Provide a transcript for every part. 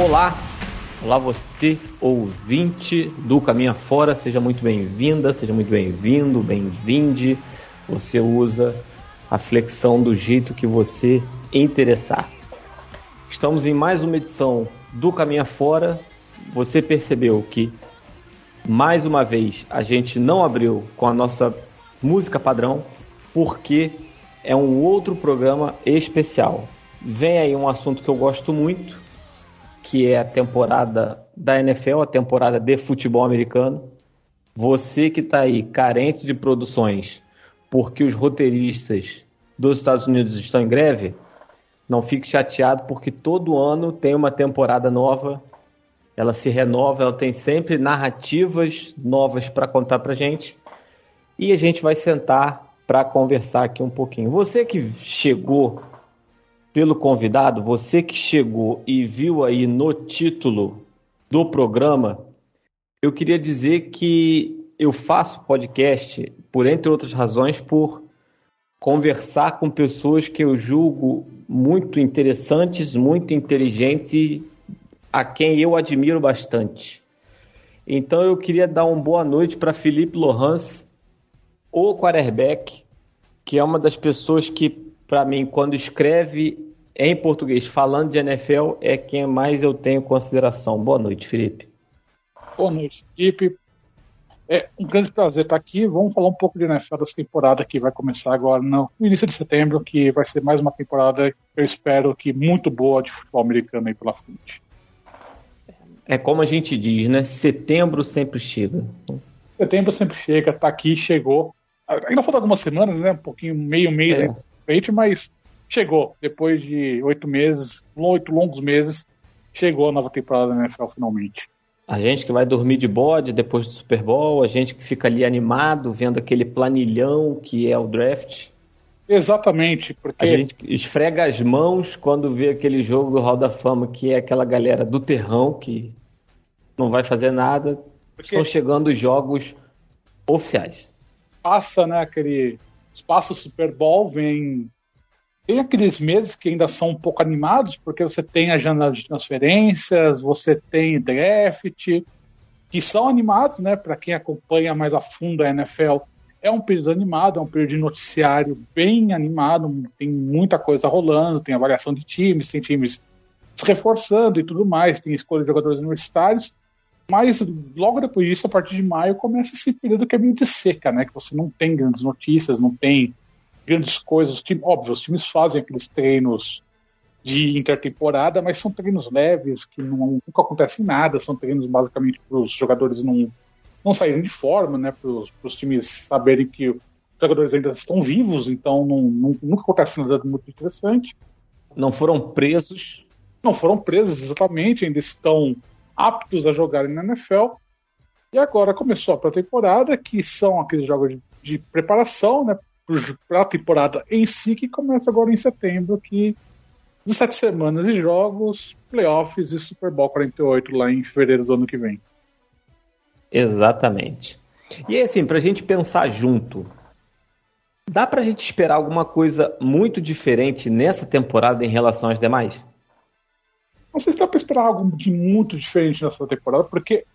Olá, olá você, ouvinte do Caminho Fora, seja muito bem-vinda, seja muito bem-vindo, bem-vinde. Você usa a flexão do jeito que você interessar. Estamos em mais uma edição do Caminho Fora. Você percebeu que mais uma vez a gente não abriu com a nossa música padrão, porque é um outro programa especial. Vem aí um assunto que eu gosto muito, que é a temporada da NFL, a temporada de futebol americano. Você que está aí carente de produções porque os roteiristas dos Estados Unidos estão em greve, não fique chateado porque todo ano tem uma temporada nova, ela se renova, ela tem sempre narrativas novas para contar para gente e a gente vai sentar para conversar aqui um pouquinho. Você que chegou pelo convidado, você que chegou e viu aí no título do programa, eu queria dizer que eu faço podcast por entre outras razões por conversar com pessoas que eu julgo muito interessantes, muito inteligentes e a quem eu admiro bastante. Então eu queria dar uma boa noite para Felipe Lohans, o quarterback, que é uma das pessoas que, para mim, quando escreve em português, falando de NFL, é quem mais eu tenho consideração. Boa noite, Felipe. Boa noite, Felipe. É um grande prazer estar aqui. Vamos falar um pouco de NFL dessa temporada que vai começar agora no início de setembro, que vai ser mais uma temporada, eu espero que muito boa de futebol americano aí pela frente. É como a gente diz, né? Setembro sempre chega. Setembro sempre chega, tá aqui, chegou. Ainda falta algumas semanas, né? Um pouquinho, meio mês é. frente, mas chegou. Depois de oito meses, oito longos meses, chegou a nova temporada da NFL finalmente. A gente que vai dormir de bode depois do Super Bowl, a gente que fica ali animado vendo aquele planilhão que é o draft. Exatamente, porque. A gente esfrega as mãos quando vê aquele jogo do Hall da Fama, que é aquela galera do terrão que não vai fazer nada. Porque... Estão chegando os jogos oficiais. Passa, né, aquele. Passa o Super Bowl, vem tem aqueles meses que ainda são um pouco animados, porque você tem a janela de transferências, você tem draft, que são animados, né? Para quem acompanha mais a fundo a NFL, é um período animado, é um período de noticiário bem animado, tem muita coisa rolando, tem avaliação de times, tem times se reforçando e tudo mais, tem escolha de jogadores universitários, mas logo depois disso, a partir de maio, começa esse período que é meio de seca, né? Que você não tem grandes notícias, não tem grandes coisas. Que, óbvio, os times fazem aqueles treinos de intertemporada, mas são treinos leves, que não, nunca acontecem nada, são treinos basicamente para os jogadores não, não saírem de forma, né, para os times saberem que os jogadores ainda estão vivos, então não, não, nunca acontece nada muito interessante. Não foram presos? Não foram presos, exatamente, ainda estão aptos a jogarem na NFL. E agora começou a pré-temporada, que são aqueles jogos de, de preparação, né, para a temporada em si, que começa agora em setembro, que 17 semanas de jogos, playoffs e Super Bowl 48 lá em fevereiro do ano que vem. Exatamente. E assim, para a gente pensar junto, dá para a gente esperar alguma coisa muito diferente nessa temporada em relação às demais? Não sei se dá para esperar algo de muito diferente nessa temporada, porque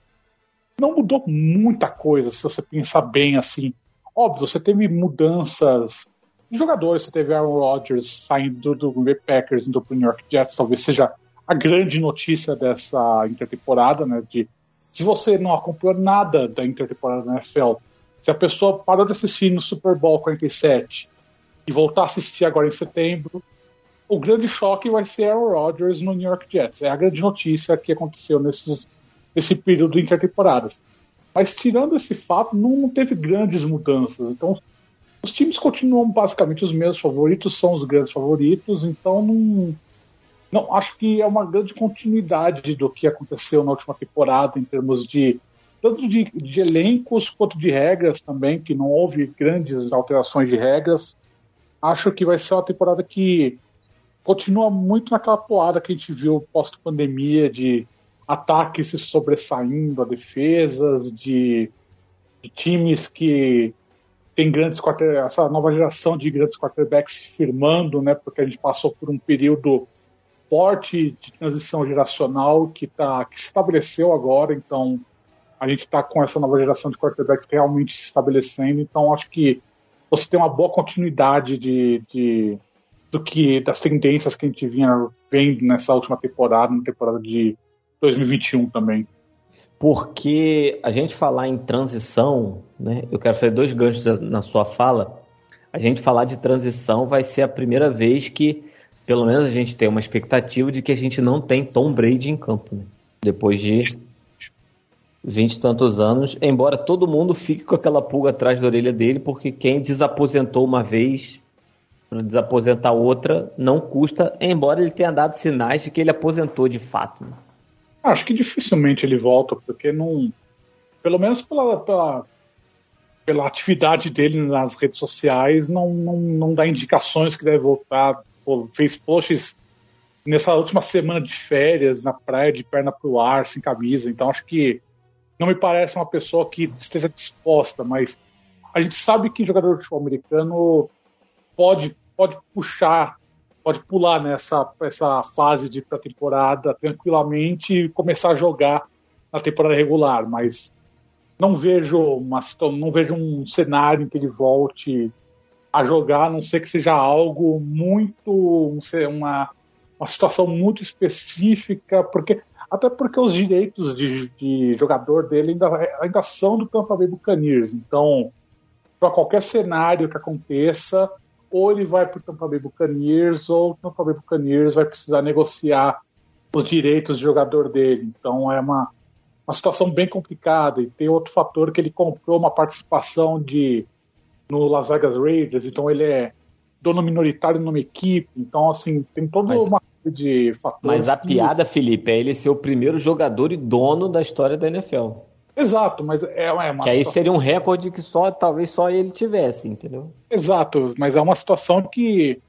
não mudou muita coisa, se você pensar bem assim. Óbvio, você teve mudanças de jogadores, você teve Aaron Rodgers saindo do Green Bay Packers indo para o New York Jets, talvez seja a grande notícia dessa intertemporada, né? De se você não acompanhou nada da intertemporada da NFL, se a pessoa parou de assistir no Super Bowl 47 e voltar a assistir agora em setembro, o grande choque vai ser Aaron Rodgers no New York Jets. É a grande notícia que aconteceu nesses, nesse período de intertemporadas. Mas tirando esse fato, não teve grandes mudanças. Então, os times continuam basicamente os mesmos favoritos, são os grandes favoritos, então não, não acho que é uma grande continuidade do que aconteceu na última temporada em termos de tanto de, de elencos quanto de regras também, que não houve grandes alterações de regras. Acho que vai ser uma temporada que continua muito naquela toada que a gente viu pós-pandemia de ataques se sobressaindo a defesas, de, de times que tem grandes essa nova geração de grandes quarterbacks se firmando, né? Porque a gente passou por um período esporte de transição geracional que, tá, que se estabeleceu agora, então a gente está com essa nova geração de quarterbacks realmente se estabelecendo, então acho que você tem uma boa continuidade de, de do que das tendências que a gente vinha vendo nessa última temporada, na temporada de 2021 também. Porque a gente falar em transição, né? Eu quero fazer dois ganchos na sua fala. A gente falar de transição vai ser a primeira vez que, pelo menos, a gente tem uma expectativa de que a gente não tem Tom Brady em campo, né? Depois de vinte e tantos anos, embora todo mundo fique com aquela pulga atrás da orelha dele, porque quem desaposentou uma vez para desaposentar outra não custa, embora ele tenha dado sinais de que ele aposentou de fato. Né? Acho que dificilmente ele volta, porque não. Pelo menos pela, pela, pela atividade dele nas redes sociais, não, não, não dá indicações que deve voltar. Pô, fez posts nessa última semana de férias na praia de perna pro ar, sem camisa. Então acho que não me parece uma pessoa que esteja disposta, mas a gente sabe que jogador de futebol americano pode pode puxar, pode pular nessa essa fase de pré-temporada tranquilamente e começar a jogar na temporada regular, mas não vejo uma não vejo um cenário em que ele volte a jogar, a não ser que seja algo muito uma uma situação muito específica, porque até porque os direitos de, de jogador dele ainda, ainda são do Tampa Bay Buccaneers, então para qualquer cenário que aconteça, ou ele vai para o Tampa Bay Buccaneers, ou o Tampa Bay Buccaneers vai precisar negociar os direitos de jogador dele. Então é uma, uma situação bem complicada. E tem outro fator que ele comprou uma participação de no Las Vegas Raiders, então ele é dono minoritário numa equipe. Então, assim, tem toda mas, uma de fatores. Mas a que... piada, Felipe, é ele ser o primeiro jogador e dono da história da NFL. Exato, mas é, é uma. Que aí seria um recorde que só talvez só ele tivesse, entendeu? Exato, mas é uma situação que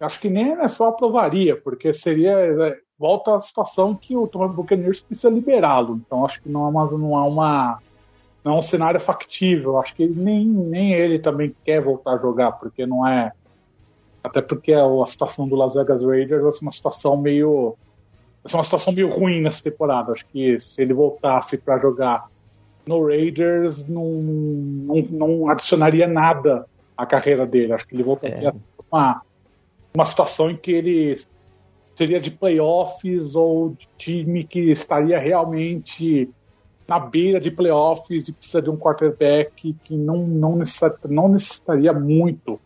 acho que nem a NFL aprovaria, porque seria é, volta à situação que o Tom Buccaneers precisa liberá-lo. Então acho que não é uma, não é uma não é um cenário factível. Acho que nem, nem ele também quer voltar a jogar, porque não é até porque a situação do Las Vegas Raiders vai ser uma situação meio vai ser uma situação meio ruim nessa temporada. Acho que se ele voltasse para jogar no Raiders não, não, não, adicionaria nada à carreira dele. Acho que ele voltaria é. uma, uma situação em que ele seria de playoffs ou de time que estaria realmente na beira de playoffs e precisa de um quarterback que não, não, necessita, não necessitaria muito,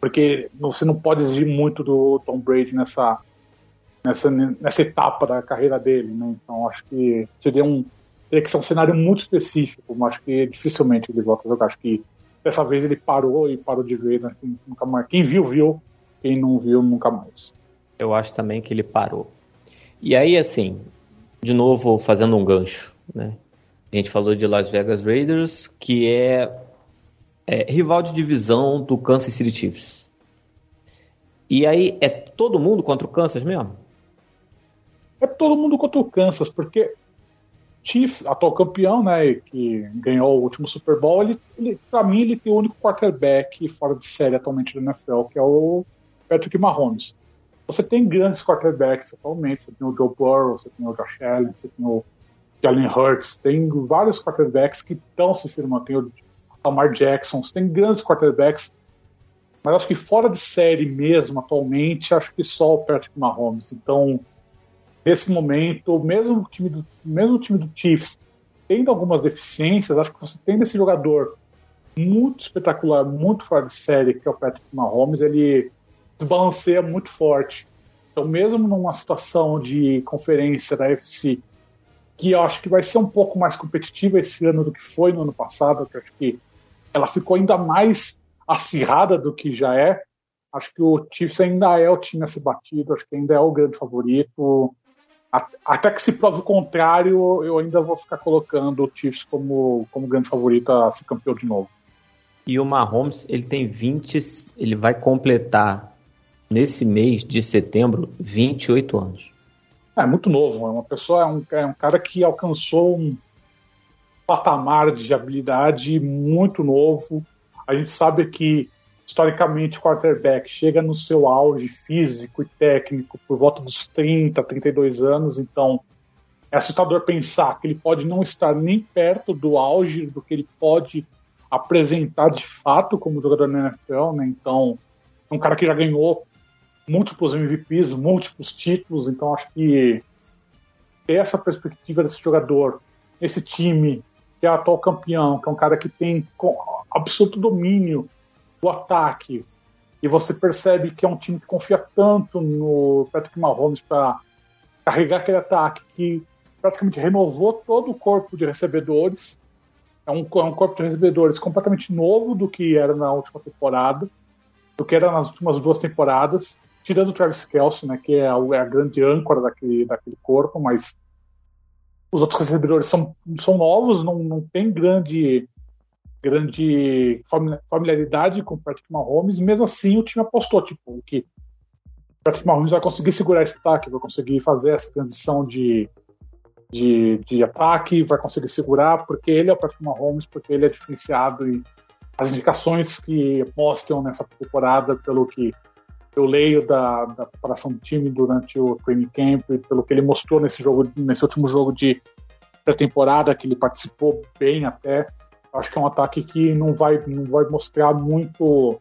porque você não pode exigir muito do Tom Brady nessa, nessa, nessa etapa da carreira dele. Né? Então acho que seria um, teria que ser um cenário muito específico, mas acho que dificilmente ele volta a jogar. Acho que dessa vez ele parou e parou de ver, né? nunca mais. Quem viu, viu. Quem não viu, nunca mais. Eu acho também que ele parou. E aí, assim, de novo, fazendo um gancho, né? A gente falou de Las Vegas Raiders, que é, é rival de divisão do Kansas City Chiefs. E aí, é todo mundo contra o Kansas mesmo? É todo mundo contra o Kansas, porque Chiefs, atual campeão, né, que ganhou o último Super Bowl, ele, ele para mim ele tem o único quarterback fora de série atualmente na NFL, que é o Patrick Mahomes. Você tem grandes quarterbacks atualmente, você tem o Joe Burrow, você tem o Josh Allen, você tem o Jalen Hurts, tem vários quarterbacks que estão se firmando, tem o Lamar Jackson, você tem grandes quarterbacks, mas acho que fora de série mesmo atualmente, acho que só o Patrick Mahomes. Então, nesse momento, mesmo o time do, mesmo o time do Chiefs tendo algumas deficiências, acho que você tem esse jogador muito espetacular, muito fora de série, que é o Patrick Mahomes, ele desbalanceia muito forte. Então, mesmo numa situação de conferência da FC, que eu acho que vai ser um pouco mais competitiva esse ano do que foi no ano passado, que acho que ela ficou ainda mais acirrada do que já é. Acho que o Chiefs ainda é o time a ser batido, acho que ainda é o grande favorito. Até que se prove o contrário, eu ainda vou ficar colocando o Chiefs como, como grande favorito a ser campeão de novo. E o Mahomes, ele tem 20, ele vai completar nesse mês de setembro 28 anos. É muito novo, é uma pessoa, é um, é um cara que alcançou um patamar de habilidade muito novo. A gente sabe que historicamente, o quarterback chega no seu auge físico e técnico por volta dos 30, 32 anos, então é assustador pensar que ele pode não estar nem perto do auge do que ele pode apresentar de fato como jogador na NFL, né? Então, é um cara que já ganhou múltiplos MVPs, múltiplos títulos, então acho que ter essa perspectiva desse jogador, esse time que é o atual campeão, que é um cara que tem absoluto domínio do ataque, e você percebe que é um time que confia tanto no Patrick Mahomes para carregar aquele ataque que praticamente renovou todo o corpo de recebedores. É um, é um corpo de recebedores completamente novo do que era na última temporada, do que era nas últimas duas temporadas, tirando o Travis Kelce, né, que é a, é a grande âncora daquele, daquele corpo, mas os outros recebedores são, são novos, não, não tem grande grande familiaridade com o Patrick Mahomes, mesmo assim o time apostou, tipo, que o Patrick Mahomes vai conseguir segurar esse ataque, vai conseguir fazer essa transição de, de, de ataque, vai conseguir segurar, porque ele é o Patrick Mahomes, porque ele é diferenciado e as indicações que mostram nessa temporada, pelo que eu leio da, da preparação do time durante o training camp, pelo que ele mostrou nesse jogo, nesse último jogo de pré-temporada, que ele participou bem até, acho que é um ataque que não vai, não vai mostrar muito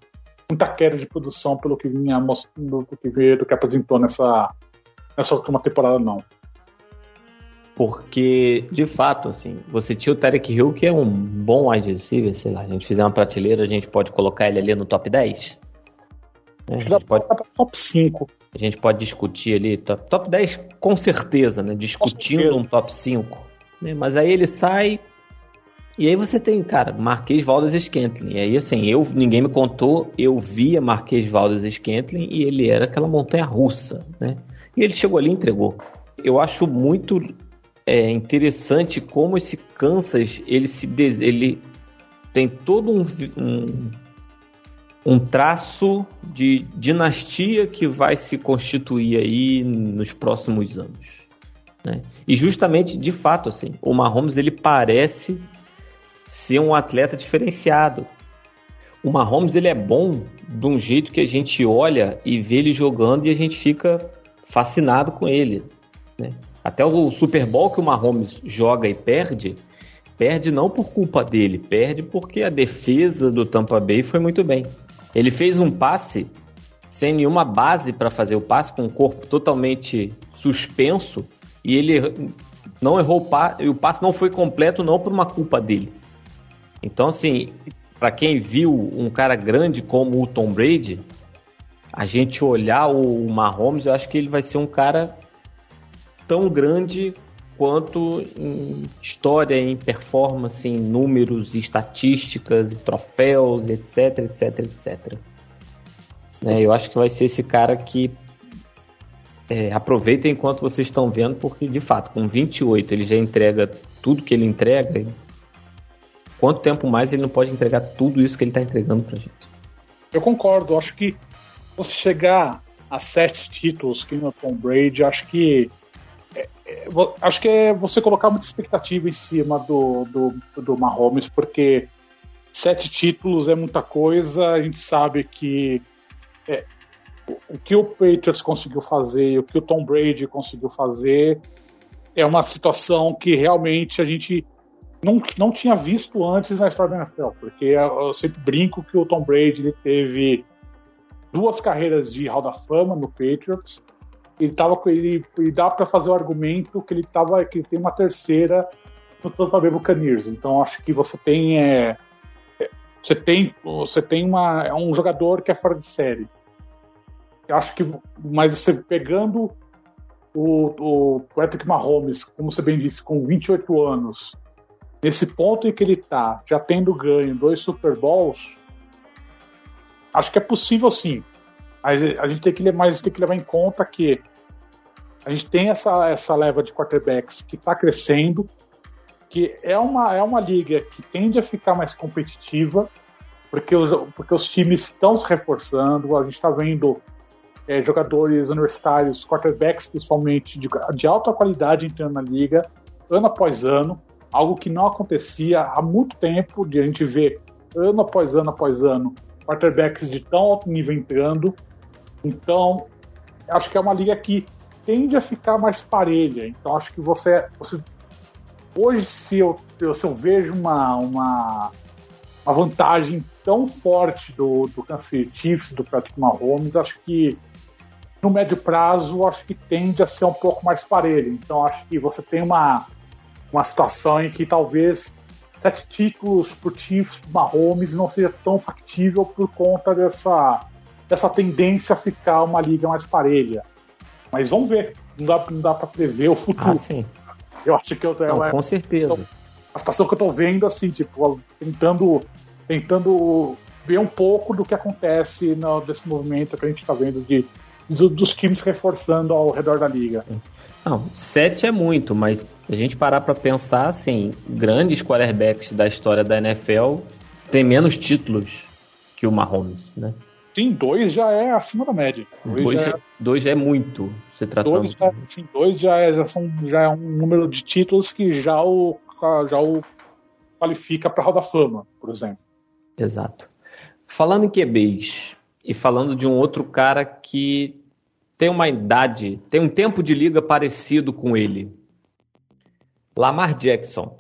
muita queda de produção pelo que vinha mostrando, do que veio, do que apresentou nessa, nessa última temporada, não. Porque, de fato, assim, você tinha o Tarek Hill, que é um bom wide receiver, sei lá, a gente fizer uma prateleira, a gente pode colocar ele ali no top 10. Né? A gente pode top 5. A gente pode discutir ali, top, top 10 com certeza, né? Discutindo certeza. um top 5. Né? Mas aí ele sai, e aí você tem, cara, Marquês Valdes Scantling. E aí, assim, eu ninguém me contou, eu via Marquês Valdes Scantling e ele era aquela montanha russa, né? E ele chegou ali e entregou. Eu acho muito é, interessante como esse Kansas, ele se des... ele tem todo um, um, um traço de dinastia que vai se constituir aí nos próximos anos. Né? E justamente, de fato, assim, o Mahomes ele parece ser um atleta diferenciado. O Mahomes ele é bom de um jeito que a gente olha e vê ele jogando e a gente fica fascinado com ele. Né? Até o Super Bowl que o Mahomes joga e perde, perde não por culpa dele, perde porque a defesa do Tampa Bay foi muito bem. Ele fez um passe sem nenhuma base para fazer o passe, com o corpo totalmente suspenso, e ele não errou o passe, e o passe não foi completo não por uma culpa dele. Então, assim, para quem viu um cara grande como o Tom Brady, a gente olhar o Mahomes, eu acho que ele vai ser um cara tão grande quanto em história, em performance, em números, estatísticas, troféus, etc, etc, etc. Né, eu acho que vai ser esse cara que é, aproveitem enquanto vocês estão vendo, porque de fato, com 28 ele já entrega tudo que ele entrega, quanto tempo mais ele não pode entregar tudo isso que ele está entregando pra gente? Eu concordo, acho que você chegar a sete títulos que no Tom Brady, acho que é, é, acho que é você colocar muita expectativa em cima do, do, do Mahomes, porque sete títulos é muita coisa, a gente sabe que é, o que o Patriots conseguiu fazer, o que o Tom Brady conseguiu fazer, é uma situação que realmente a gente não, não tinha visto antes na história da NFL, porque eu sempre brinco que o Tom Brady ele teve duas carreiras de Hall da Fama no Patriots. Ele tava com ele dá para fazer o argumento que ele tava que ele tem uma terceira no Tampa Bay Buccaneers. Então acho que você tem é, é, você tem você tem uma é um jogador que é fora de série. Eu acho que mas você pegando o, o Patrick Mahomes, como você bem disse, com 28 anos, nesse ponto em que ele está, já tendo ganho dois Super Bowls, acho que é possível sim. Mas a gente tem que, mais tem que levar em conta que a gente tem essa, essa leva de quarterbacks que está crescendo, que é uma, é uma liga que tende a ficar mais competitiva, porque os, porque os times estão se reforçando, a gente está vendo é, jogadores universitários, quarterbacks principalmente, de, de alta qualidade entrando na liga, ano após ano algo que não acontecia há muito tempo, de a gente ver ano após ano após ano quarterbacks de tão alto nível entrando. Então, acho que é uma liga que tende a ficar mais parelha. Então, acho que você, você hoje, se eu, se eu vejo uma, uma, uma vantagem tão forte do, do Kansas City Chiefs, do Patrick Mahomes, acho que no médio prazo, acho que tende a ser um pouco mais parelho. Então, acho que você tem uma, uma situação em que talvez sete títulos por Chiefs, Mahomes, não seja tão factível por conta dessa, dessa tendência a ficar uma liga mais parelha. Mas vamos ver. Não dá, não dá para prever o futuro. Ah, sim. Eu acho que eu tenho. Não, é, com certeza. Então, a situação que eu tô vendo, assim, tipo, tentando, tentando ver um pouco do que acontece no, desse movimento que a gente está vendo de, de, dos times reforçando ao redor da liga. Não, sete é muito, mas se a gente parar para pensar, assim, grandes quarterbacks da história da NFL têm menos títulos que o Mahomes, né? Sim, dois já é acima da média. Dois, dois, já, é, dois já é muito, se tratando. Dois já, sim, dois já é, já, são, já é um número de títulos que já o, já o qualifica para a Roda Fama, por exemplo. Exato. Falando em QBs e falando de um outro cara que tem uma idade, tem um tempo de liga parecido com ele. Lamar Jackson.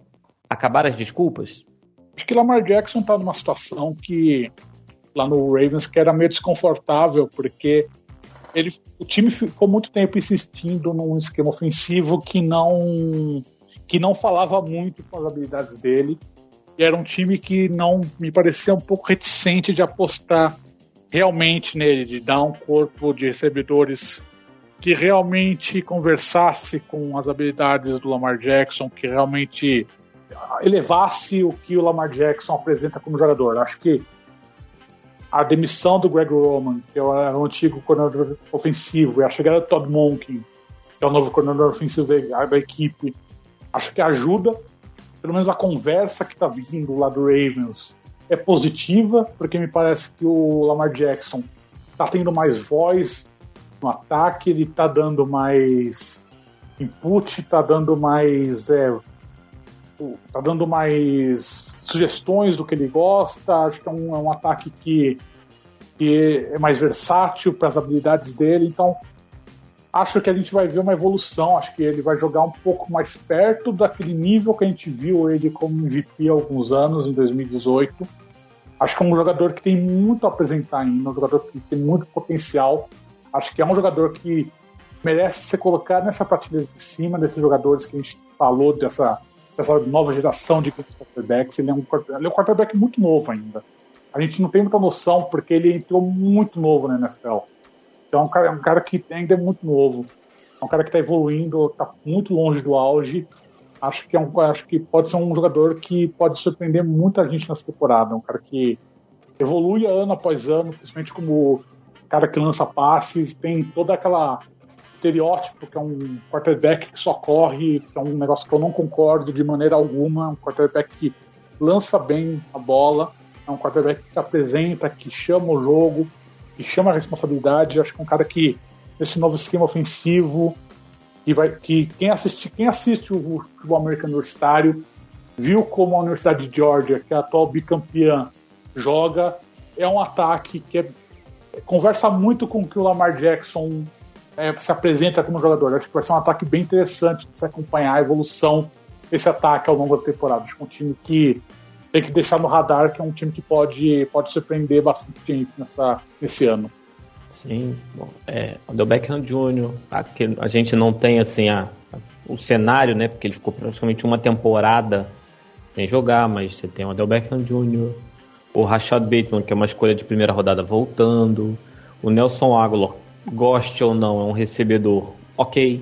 Acabaram as desculpas? Acho que Lamar Jackson está numa situação que lá no Ravens que era meio desconfortável, porque ele, o time ficou muito tempo insistindo num esquema ofensivo que não que não falava muito com as habilidades dele. E era um time que não me parecia um pouco reticente de apostar realmente nele, de dar um corpo de recebedores que realmente conversasse com as habilidades do Lamar Jackson, que realmente elevasse o que o Lamar Jackson apresenta como jogador. Acho que a demissão do Greg Roman, que era o antigo coordenador ofensivo, e a chegada do Todd Monken, que é o novo coordenador ofensivo da equipe, acho que ajuda. Pelo menos a conversa que está vindo lá do Ravens é positiva, porque me parece que o Lamar Jackson está tendo mais voz no ataque, ele está dando mais input, está dando mais. É, tá dando mais sugestões do que ele gosta. Acho que é um, é um ataque que, que é mais versátil para as habilidades dele. Então, acho que a gente vai ver uma evolução. Acho que ele vai jogar um pouco mais perto daquele nível que a gente viu ele como MVP há alguns anos, em 2018. Acho que é um jogador que tem muito a apresentar ainda, um jogador que tem muito potencial. Acho que é um jogador que merece ser colocado nessa prateleira de cima desses jogadores que a gente falou, dessa essa nova geração de quarterbacks. Ele é, um, ele é um quarterback muito novo ainda. A gente não tem muita noção porque ele entrou muito novo na NFL. Então é um cara, é um cara que ainda é muito novo. É um cara que está evoluindo, está muito longe do auge. Acho que, é um, acho que pode ser um jogador que pode surpreender muita gente nessa temporada. É um cara que evolui ano após ano, principalmente como cara que lança passes, tem toda aquela estereótipo, que é um quarterback que só corre, que é um negócio que eu não concordo de maneira alguma, um quarterback que lança bem a bola, é um quarterback que se apresenta, que chama o jogo, que chama a responsabilidade. Acho que é um cara que, nesse novo esquema ofensivo, que, vai, que quem, assiste, quem assiste o futebol americano universitário viu como a Universidade de Georgia, que é a atual bicampeã, joga. É um ataque que é, conversa muito com o que o Lamar Jackson é, se apresenta como jogador. Acho que vai ser um ataque bem interessante de se acompanhar a evolução desse ataque ao longo da temporada. Acho que é um time que tem que deixar no radar, que é um time que pode, pode surpreender bastante gente nessa, nesse ano. Sim, bom, é, o Beckham Jr., a, a gente não tem assim a, a, o cenário, né? Porque ele ficou praticamente uma temporada sem jogar, mas você tem o Del Beckham Jr., o Rashad Bateman, que é uma escolha de primeira rodada voltando, o Nelson Aguilar, goste ou não, é um recebedor ok.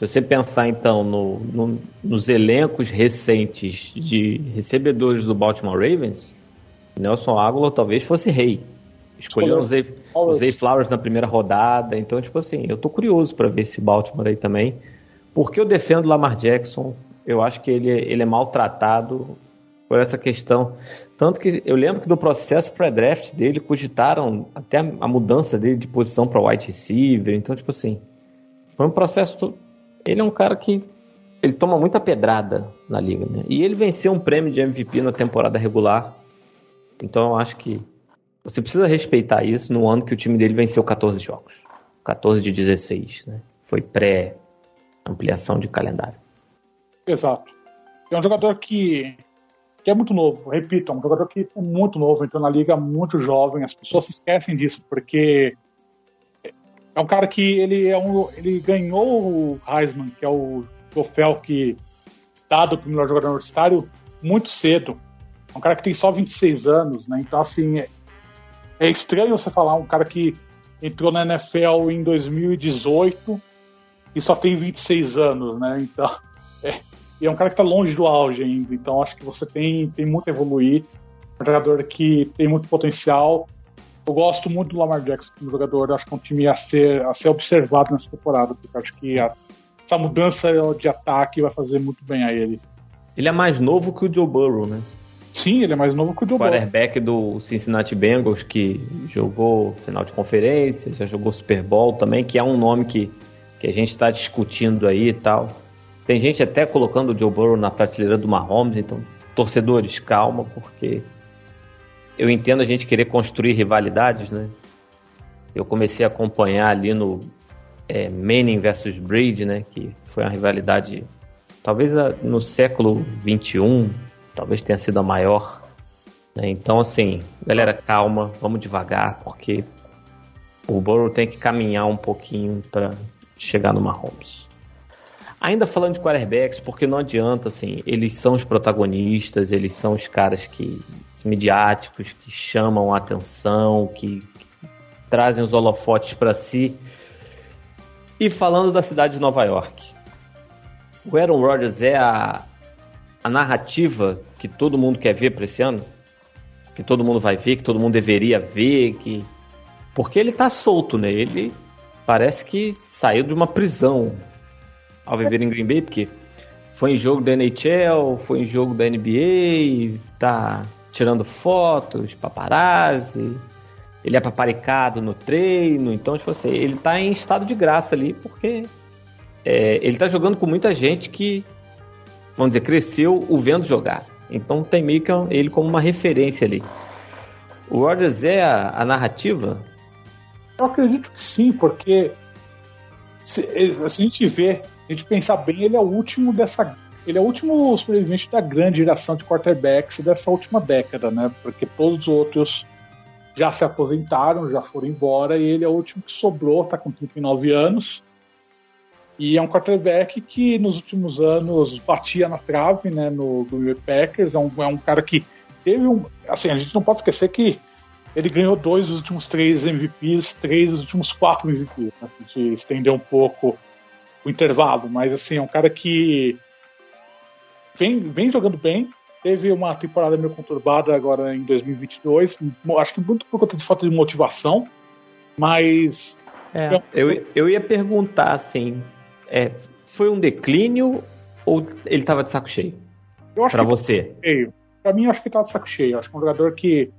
Se você pensar então no, no, nos elencos recentes de recebedores do Baltimore Ravens, Nelson Aguilar talvez fosse rei. Escolheu o Zay, Flowers na primeira rodada. Então, tipo assim, eu tô curioso para ver esse Baltimore aí também. Porque eu defendo Lamar Jackson. Eu acho que ele, ele é maltratado por essa questão. Tanto que eu lembro que do processo pré-draft dele cogitaram até a mudança dele de posição para wide receiver. Então, tipo assim, foi um processo. Ele é um cara que ele toma muita pedrada na liga, né? E ele venceu um prêmio de MVP na temporada regular. Então, eu acho que você precisa respeitar isso no ano que o time dele venceu 14 jogos. 14 de 16, né? Foi pré-ampliação de calendário. Exato. É um jogador que, que é muito novo, repito, é um jogador que é muito novo, entrou na liga muito jovem, as pessoas se esquecem disso, porque é um cara que ele, é um, ele ganhou o Heisman, que é o troféu que dado para o melhor jogador universitário, muito cedo. É um cara que tem só 26 anos, né? Então, assim, é, é estranho você falar um cara que entrou na NFL em 2018 e só tem 26 anos, né? Então, é, é um cara que está longe do auge ainda. Então, acho que você tem, tem muito a evoluir. Um jogador que tem muito potencial. Eu gosto muito do Lamar Jackson como jogador. Acho que é um time a ser, a ser observado nessa temporada. Porque acho que a, essa mudança de ataque vai fazer muito bem a ele. Ele é mais novo que o Joe Burrow, né? Sim, ele é mais novo que o Joe Burrow. Quarterback do Cincinnati Bengals, que jogou final de conferência, já jogou Super Bowl também, que é um nome que, que a gente está discutindo aí e tal. Tem gente até colocando o Joe Burrow na prateleira do Mahomes, então, torcedores, calma, porque eu entendo a gente querer construir rivalidades, né? Eu comecei a acompanhar ali no é, Manning versus Brady, né? Que foi uma rivalidade, talvez no século 21, talvez tenha sido a maior. Né? Então, assim, galera, calma, vamos devagar, porque o Burrow tem que caminhar um pouquinho para chegar no Mahomes. Ainda falando de quarterbacks, porque não adianta, assim, eles são os protagonistas, eles são os caras que midiáticos, que chamam a atenção, que, que trazem os holofotes para si. E falando da cidade de Nova York, o Aaron Rodgers é a, a narrativa que todo mundo quer ver para esse ano? Que todo mundo vai ver, que todo mundo deveria ver, que porque ele tá solto, né? Ele parece que saiu de uma prisão ao viver em Green Bay, porque foi em jogo da NHL, foi em jogo da NBA, tá tirando fotos, paparazzi, ele é paparicado no treino, então, tipo assim, ele tá em estado de graça ali, porque é, ele tá jogando com muita gente que, vamos dizer, cresceu o vendo jogar. Então tem meio que ele como uma referência ali. O Rodgers é a, a narrativa? Eu acredito que sim, porque se, se, a gente vê, a gente pensar bem, ele é o último dessa. Ele é o último sobrevivente da grande geração de quarterbacks dessa última década, né? Porque todos os outros já se aposentaram, já foram embora, e ele é o último que sobrou, tá com 39 anos. E é um quarterback que nos últimos anos batia na trave, né, no Green Bay Packers. É um, é um cara que teve um. Assim, a gente não pode esquecer que ele ganhou dois dos últimos três MVPs, três dos últimos quatro MVPs. Né? A gente estendeu um pouco o intervalo, mas assim, é um cara que vem, vem jogando bem, Teve uma temporada meio conturbada agora em 2022, acho que muito por conta de falta de motivação, mas. É, eu, eu ia perguntar assim: é, foi um declínio ou ele estava de saco cheio? Para você? Para mim, eu acho que estava de saco cheio. Acho que é um jogador que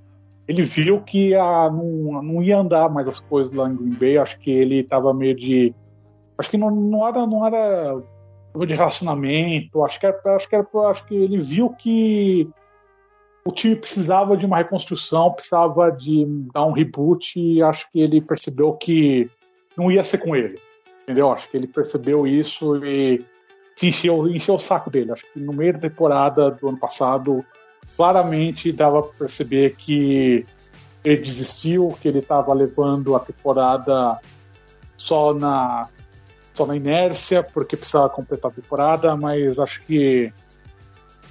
ele viu que a, não, não ia andar mais as coisas lá em Green Bay. Acho que ele estava meio de. Acho que não, não, era, não era de relacionamento. Acho que, era, acho, que era, acho que ele viu que o time precisava de uma reconstrução, precisava de dar um reboot e acho que ele percebeu que não ia ser com ele. Entendeu? Acho que ele percebeu isso e encheu, encheu o saco dele. Acho que no meio da temporada do ano passado, claramente dava para perceber que ele desistiu, que ele estava levando a temporada só na só na inércia, porque precisava completar a temporada, mas acho que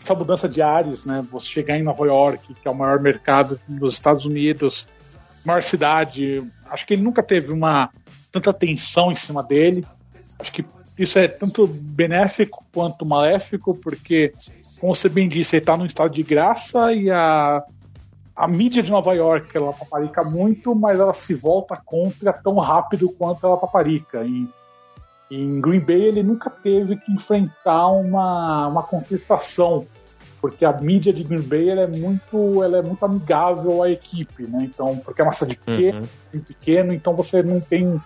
essa mudança de ares, né? Você chegar em Nova York, que é o maior mercado dos Estados Unidos, maior cidade, acho que ele nunca teve uma tanta atenção em cima dele. Acho que isso é tanto benéfico quanto maléfico, porque, como você bem disse, ele está num estado de graça e a, a mídia de Nova York ela paparica muito, mas ela se volta contra tão rápido quanto ela paparica. E em Green Bay ele nunca teve que enfrentar uma, uma contestação, porque a mídia de Green Bay é muito ela é muito amigável à equipe, né? Então, porque é uma cidade pequena, uhum. pequeno, então você não tem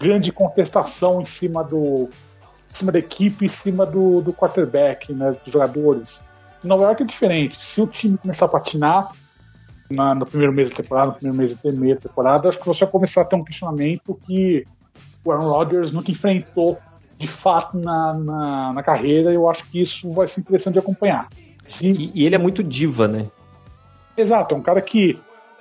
grande contestação em cima do em cima da equipe, em cima do, do quarterback, né, dos jogadores. Em Nova York é diferente. Se o time começar a patinar, na, no primeiro mês da temporada, no primeiro mês e meio da temporada, acho que você vai começar a ter um questionamento que o Aaron Rodgers nunca enfrentou de fato na, na, na carreira. Eu acho que isso vai ser interessante de acompanhar. Se... E, e, ele é muito diva, né? Exato, é um cara que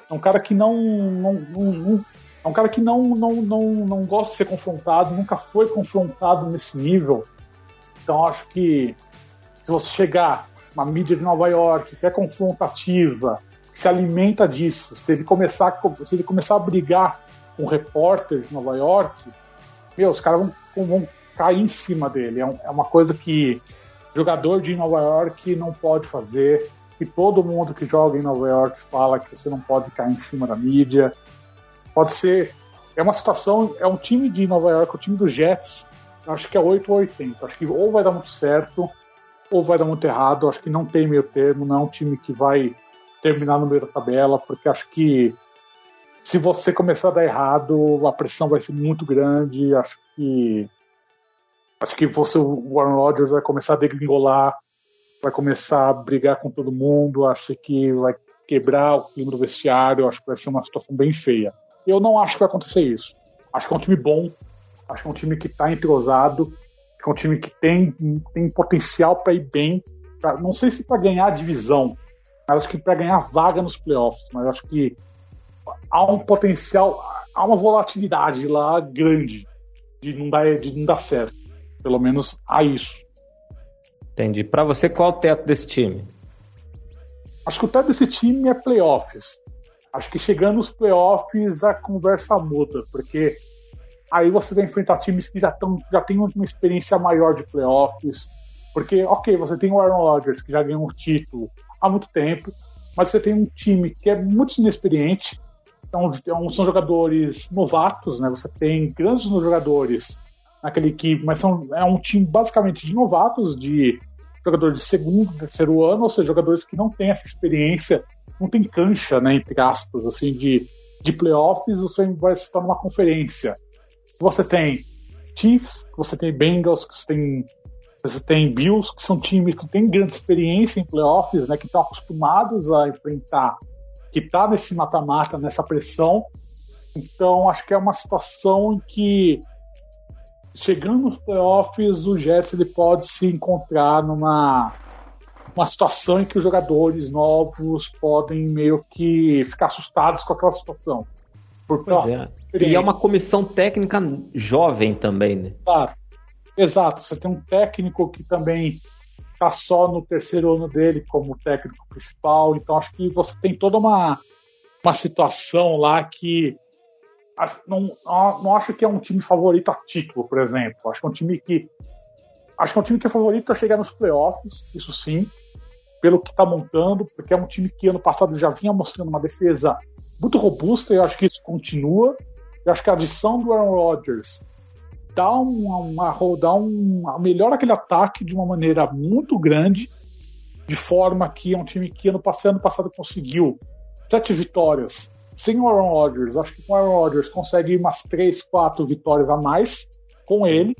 é um cara que não, não, não, não é um cara que não, não, não, não gosta de ser confrontado, nunca foi confrontado nesse nível. Então acho que se você chegar uma mídia de Nova York que é confrontativa, que se alimenta disso, se ele começar, se ele começar a brigar um repórter de Nova York, meu, os caras vão, vão cair em cima dele. É, um, é uma coisa que jogador de Nova York não pode fazer, que todo mundo que joga em Nova York fala que você não pode cair em cima da mídia. Pode ser. É uma situação. É um time de Nova York, o time dos Jets. Acho que é 8 ou 80. Acho que ou vai dar muito certo, ou vai dar muito errado. Acho que não tem meio termo. Não é um time que vai terminar no meio da tabela, porque acho que se você começar a dar errado, a pressão vai ser muito grande. Acho que acho que você, o Aaron Rodgers vai começar a degringolar, vai começar a brigar com todo mundo. Acho que vai quebrar o clima do vestiário. Acho que vai ser uma situação bem feia. Eu não acho que vai acontecer isso. Acho que é um time bom, acho que é um time que está entrosado, que é um time que tem, tem potencial para ir bem. Pra, não sei se para ganhar a divisão, mas acho que para ganhar vaga nos playoffs. Mas acho que há um potencial, há uma volatilidade lá grande de não dar, de não dar certo. Pelo menos há isso. Entendi. Para você, qual é o teto desse time? Acho que o teto desse time é playoffs. Acho que chegando nos playoffs a conversa muda, porque aí você vai enfrentar times que já, tão, já têm uma experiência maior de playoffs. Porque, ok, você tem o Aaron Rodgers, que já ganhou um título há muito tempo, mas você tem um time que é muito inexperiente, então, são jogadores novatos, né? Você tem grandes jogadores naquela equipe, mas são, é um time basicamente de novatos, de jogadores de segundo, terceiro ano, ou seja, jogadores que não têm essa experiência não tem cancha, né, entre aspas, assim, de, de playoffs, você vai estar numa conferência. Você tem Chiefs, você tem Bengals, você tem, você tem Bills, que são times que têm grande experiência em playoffs, né, que estão acostumados a enfrentar, que está nesse mata-mata, nessa pressão. Então, acho que é uma situação em que chegando nos playoffs, o Jets ele pode se encontrar numa uma situação em que os jogadores novos podem meio que ficar assustados com aquela situação. Por é. E é uma comissão técnica jovem também, né? Exato. Exato. Você tem um técnico que também está só no terceiro ano dele como técnico principal. Então acho que você tem toda uma, uma situação lá que não, não acho que é um time favorito a título, por exemplo. Acho que é um time que acho que é um time que é favorito a chegar nos playoffs, isso sim pelo que está montando, porque é um time que ano passado já vinha mostrando uma defesa muito robusta, e acho que isso continua. Eu acho que a adição do Aaron Rodgers dá uma, uma, dá um, melhora aquele ataque de uma maneira muito grande, de forma que é um time que ano passado, ano passado conseguiu sete vitórias sem o Aaron Rodgers. Acho que com o Aaron Rodgers consegue umas três, quatro vitórias a mais com ele.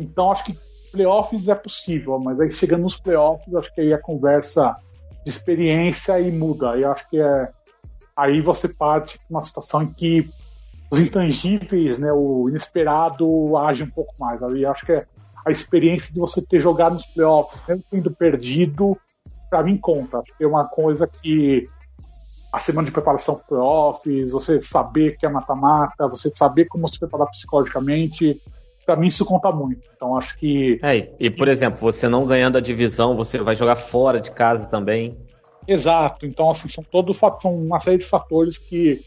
Então acho que playoffs é possível, mas aí chegando nos playoffs, acho que aí a conversa de experiência e muda. Aí acho que é aí você parte para uma situação em que os intangíveis, né, o inesperado age um pouco mais. Aí acho que é a experiência de você ter jogado nos playoffs, mesmo tendo perdido, para mim conta. Acho que é uma coisa que a semana de preparação para playoffs, você saber que é mata-mata, você saber como se preparar psicologicamente, para mim isso conta muito. Então acho que. É, e por exemplo, você não ganhando a divisão, você vai jogar fora de casa também. Exato. Então, assim, são todos são uma série de fatores que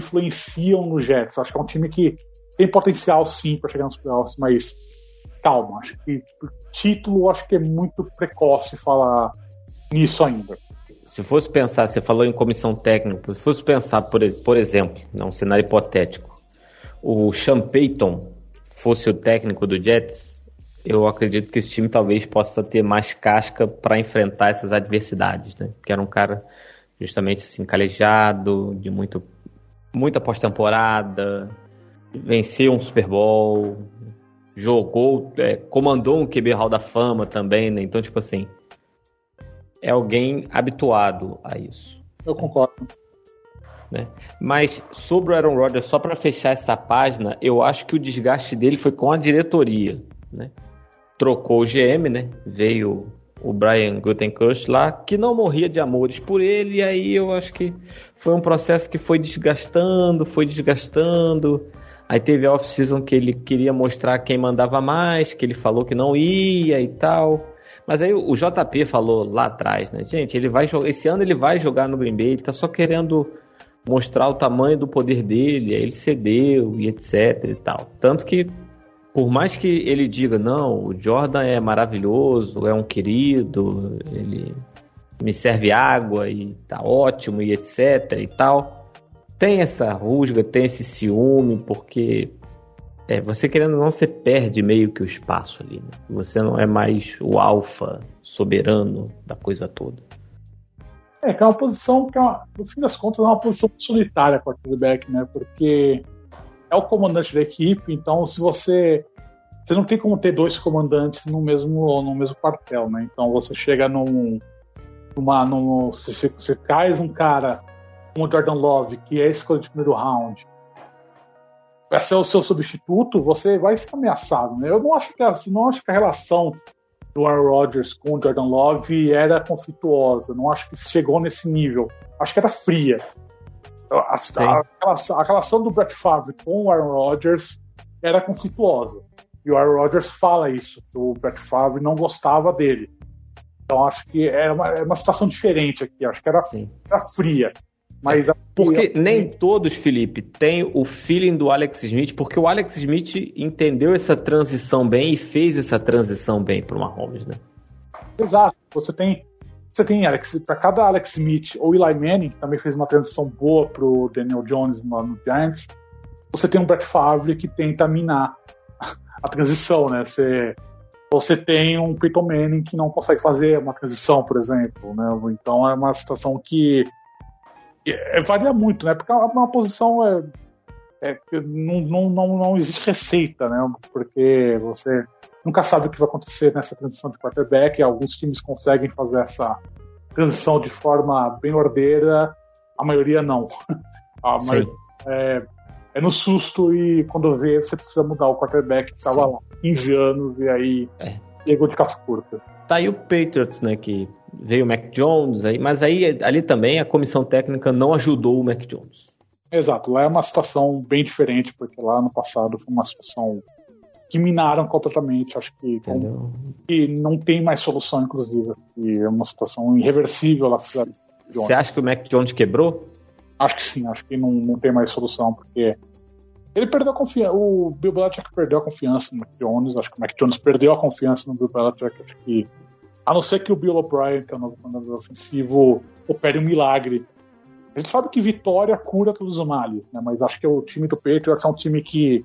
influenciam no Jets. Acho que é um time que tem potencial sim para chegar nos playoffs, mas calma, acho que título acho que é muito precoce falar nisso ainda. Se fosse pensar, você falou em comissão técnica, se fosse pensar, por, por exemplo, num cenário hipotético, o Sean Payton fosse o técnico do Jets, eu acredito que esse time talvez possa ter mais casca para enfrentar essas adversidades, né? Que era um cara justamente assim calejado, de muito muita pós-temporada, venceu um Super Bowl, jogou, é, comandou um QB Hall da Fama também, né? Então, tipo assim, é alguém habituado a isso. eu concordo. Né? Mas sobre o Aaron Rodgers, só para fechar essa página, eu acho que o desgaste dele foi com a diretoria. Né? Trocou o GM, né? veio o Brian Gutenkirch lá, que não morria de amores por ele, e aí eu acho que foi um processo que foi desgastando, foi desgastando. Aí teve a off-season que ele queria mostrar quem mandava mais, que ele falou que não ia e tal. Mas aí o JP falou lá atrás, né? Gente, ele vai esse ano ele vai jogar no Green Bay, ele tá só querendo mostrar o tamanho do poder dele, aí ele cedeu e etc e tal. Tanto que por mais que ele diga, não, o Jordan é maravilhoso, é um querido, ele me serve água e tá ótimo e etc e tal. Tem essa rusga, tem esse ciúme, porque é, você querendo não, você perde meio que o espaço ali. Né? Você não é mais o alfa soberano da coisa toda. É, que é uma posição que, é uma, no fim das contas, é uma posição solitária quarterback, né? Porque é o comandante da equipe, então se você você não tem como ter dois comandantes no mesmo no mesmo quartel, né? Então você chega num numa num, você, você traz um cara como o Jordan Love, que é escolha de primeiro round, vai ser o seu substituto, você vai ser ameaçado, né? Eu não acho que a, não acho que a relação do Aaron Rodgers com o Jordan Love era conflituosa, não acho que chegou nesse nível. Acho que era fria. A, a, a, a relação do Brett Favre com o Aaron Rodgers era conflituosa. E o Aaron Rodgers fala isso, que o Brett Favre não gostava dele. Então acho que era uma, era uma situação diferente aqui, acho que era, era fria. Mas é, porque nem todos, Felipe, têm o feeling do Alex Smith, porque o Alex Smith entendeu essa transição bem e fez essa transição bem para o Mahomes, né? Exato. Você tem você tem Alex, para cada Alex Smith ou Eli Manning, que também fez uma transição boa pro Daniel Jones no, no Giants, você tem um Brett Favre que tenta minar a transição, né? Você, você tem um Peyton Manning que não consegue fazer uma transição, por exemplo, né? Então é uma situação que, é, varia muito, né? Porque é uma posição é, é, não, não, não, não existe receita, né? Porque você nunca sabe o que vai acontecer nessa transição de quarterback. Alguns times conseguem fazer essa transição de forma bem ordeira, a maioria não. A maioria, é, é, no susto e quando vê, você precisa mudar o quarterback que estava lá 15 anos e aí é. pegou de caça curta. Tá aí o Patriots, né, que veio o Mac Jones, aí, mas aí ali também a comissão técnica não ajudou o Mac Jones. Exato, lá é uma situação bem diferente, porque lá no passado foi uma situação que minaram completamente. Acho que, com, que não tem mais solução, inclusive. E é uma situação irreversível lá. Você acha que o Mac Jones quebrou? Acho que sim, acho que não, não tem mais solução, porque ele perdeu a confiança. O Bill Belichick perdeu a confiança no Mac Jones. Acho que o Mac Jones perdeu a confiança no Bill Belichick. Acho que, a não ser que o Bill O'Brien, que é o novo comandante ofensivo, opere um milagre. A gente sabe que vitória cura todos os males, né? Mas acho que o time do Patriots é um time que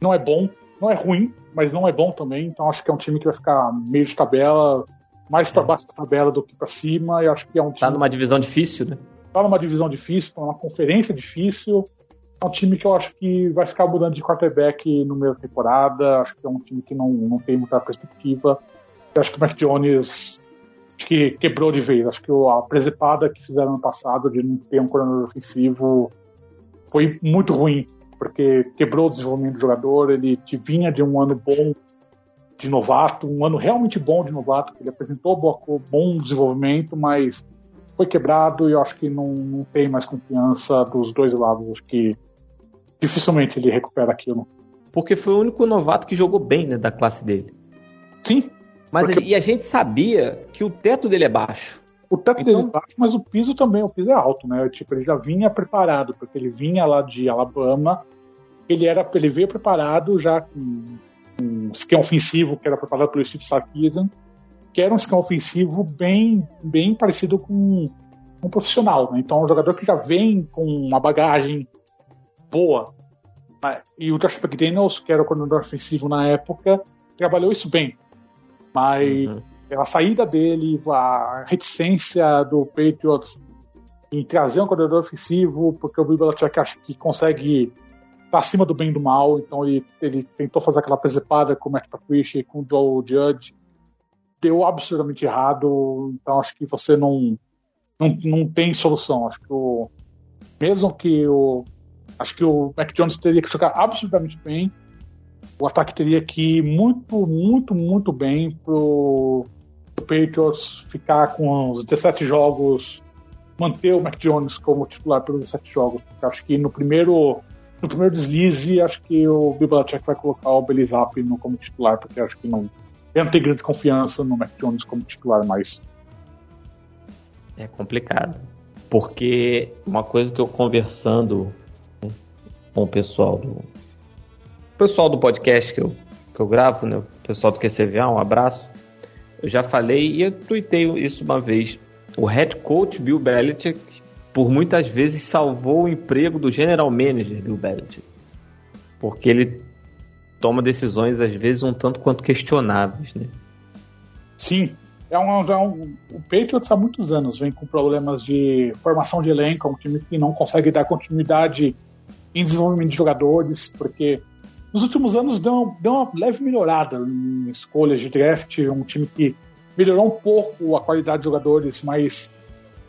não é bom, não é ruim, mas não é bom também. Então acho que é um time que vai ficar meio de tabela, mais para é. baixo da tabela do que para cima. E acho que é um tá time. Tá numa divisão difícil, né? Tá numa divisão difícil, tá numa conferência difícil. É um time que eu acho que vai ficar mudando de quarterback no meio da temporada. Acho que é um time que não, não tem muita perspectiva. Eu acho que o Mac Jones que quebrou de vez. Acho que a presepada que fizeram no passado de não ter um coordenador ofensivo foi muito ruim porque quebrou o desenvolvimento do jogador, ele vinha de um ano bom de novato, um ano realmente bom de novato, ele apresentou bom desenvolvimento, mas foi quebrado e eu acho que não, não tem mais confiança dos dois lados. Acho que dificilmente ele recupera aquilo. Porque foi o único novato que jogou bem né, da classe dele. Sim. Mas porque... e a gente sabia que o teto dele é baixo. O teto então... dele é baixo, mas o piso também, o piso é alto, né? Tipo, ele já vinha preparado, porque ele vinha lá de Alabama, ele era, ele veio preparado já com um esquema ofensivo que era preparado pelo Steve Sarkisian, que era um esquema ofensivo bem, bem parecido com um profissional, né? Então, um jogador que já vem com uma bagagem boa. Né? E o Josh McDaniels, que era o coordenador ofensivo na época, trabalhou isso bem. Mas uhum a saída dele, a reticência do Patriots em trazer um coordenador ofensivo, porque o Bill Belichick acha que consegue estar acima do bem e do mal, então ele, ele tentou fazer aquela presepada com o Matt Patricia e com o Joe Judge, deu absurdamente errado, então acho que você não, não, não tem solução. Acho que o mesmo que o acho que o Mac Jones teria que jogar absolutamente bem, o ataque teria que ir muito, muito, muito bem pro, Patriots ficar com os 17 jogos, manter o Mac Jones como titular pelos 17 jogos. Acho que no primeiro no primeiro deslize, acho que o Belichick vai colocar o Belizap como titular, porque acho que não, não tenho grande confiança no Mac Jones como titular mais. É complicado. Porque uma coisa que eu conversando né, com o pessoal do. O pessoal do podcast que eu, que eu gravo, né? O pessoal do QCVA, um abraço. Eu já falei e eu tuitei isso uma vez. O head coach Bill Belichick, por muitas vezes, salvou o emprego do general manager Bill Belichick. Porque ele toma decisões, às vezes, um tanto quanto questionáveis, né? Sim, é um, é um, o Patriots há muitos anos vem com problemas de formação de elenco, é um time que não consegue dar continuidade em desenvolvimento de jogadores, porque nos últimos anos deu, deu uma leve melhorada em escolhas de draft, um time que melhorou um pouco a qualidade de jogadores, mas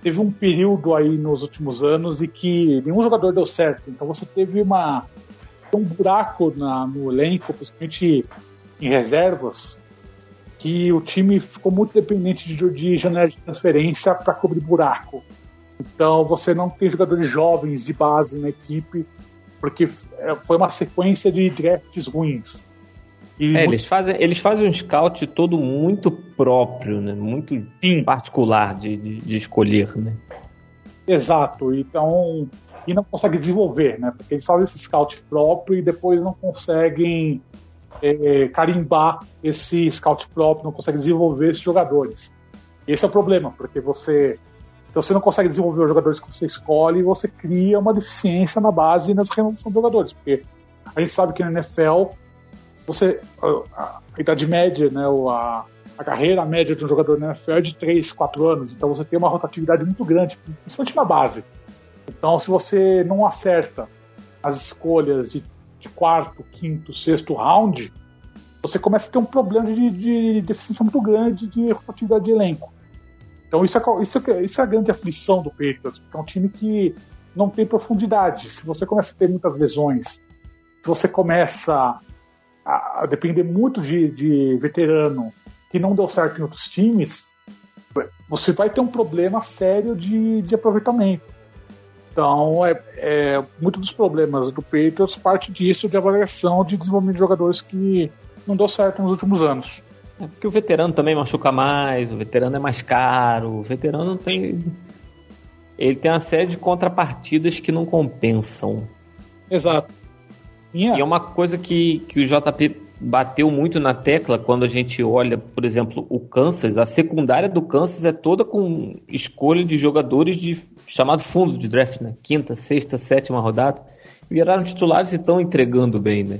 teve um período aí nos últimos anos e que nenhum jogador deu certo. Então você teve uma um buraco na, no elenco, principalmente em reservas, que o time ficou muito dependente de, de janela de transferência para cobrir buraco. Então você não tem jogadores jovens de base na equipe, porque é, foi uma sequência de drafts ruins. E é, muito... eles, fazem, eles fazem um scout todo muito próprio, né? muito Sim. particular de, de, de escolher. Né? Exato, então. E não consegue desenvolver, né? Porque eles fazem esse scout próprio e depois não conseguem é, carimbar esse scout próprio, não consegue desenvolver esses jogadores. Esse é o problema, porque você então você não consegue desenvolver os jogadores que você escolhe e você cria uma deficiência na base e nas renovação de jogadores, porque a gente sabe que na NFL você a, a idade média, né, a, a carreira média de um jogador na NFL é de 3, 4 anos, então você tem uma rotatividade muito grande, principalmente na base. Então, se você não acerta as escolhas de de quarto, quinto, sexto round, você começa a ter um problema de, de deficiência muito grande de rotatividade de elenco. Então isso é, isso, é, isso é a grande aflição do Patriots, porque é um time que não tem profundidade. Se você começa a ter muitas lesões, se você começa a, depender muito de, de veterano que não deu certo em outros times, você vai ter um problema sério de, de aproveitamento. Então, é, é, muito dos problemas do Patriots parte disso de avaliação de desenvolvimento de jogadores que não deu certo nos últimos anos. É porque o veterano também machuca mais, o veterano é mais caro, o veterano tem. Ele tem uma série de contrapartidas que não compensam. Exato. Yeah. E é uma coisa que, que o JP bateu muito na tecla quando a gente olha, por exemplo, o Kansas, a secundária do Kansas é toda com escolha de jogadores de chamado fundo de draft, né? Quinta, sexta, sétima rodada. Viraram titulares e estão entregando bem, né?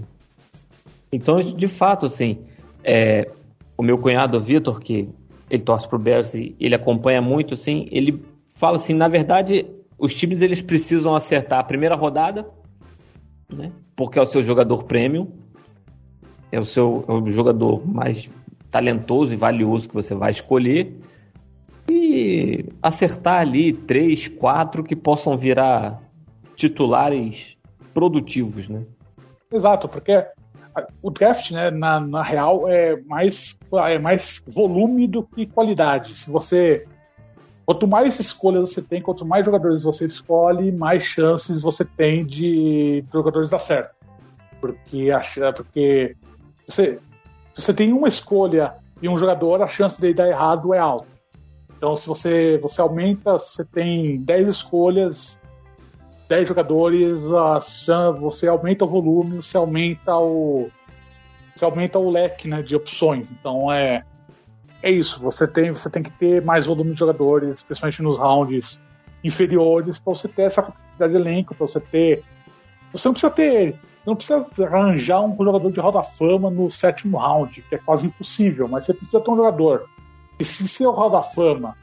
Então, de fato, assim, é, o meu cunhado Vitor, que ele torce pro Bears e ele acompanha muito, assim, ele fala assim, na verdade, os times eles precisam acertar a primeira rodada, né? Porque é o seu jogador premium, é o seu é o jogador mais talentoso e valioso que você vai escolher e acertar ali três, quatro que possam virar titulares produtivos, né? Exato, porque o draft, né, na, na real, é mais, é mais volume do que qualidade. Se você quanto mais escolhas você tem, quanto mais jogadores você escolhe, mais chances você tem de jogadores dar certo. Porque, porque você, se você tem uma escolha e um jogador, a chance de dar errado é alta. Então, se você, você aumenta, você tem 10 escolhas, 10 jogadores, você aumenta o volume, você aumenta o, você aumenta o leque né, de opções. Então, é, é isso. Você tem, você tem que ter mais volume de jogadores, especialmente nos rounds inferiores, para você ter essa capacidade de elenco, para você ter. Você não precisa ter você não precisa arranjar um jogador de roda fama no sétimo round, que é quase impossível, mas você precisa ter um jogador. E se seu roda fama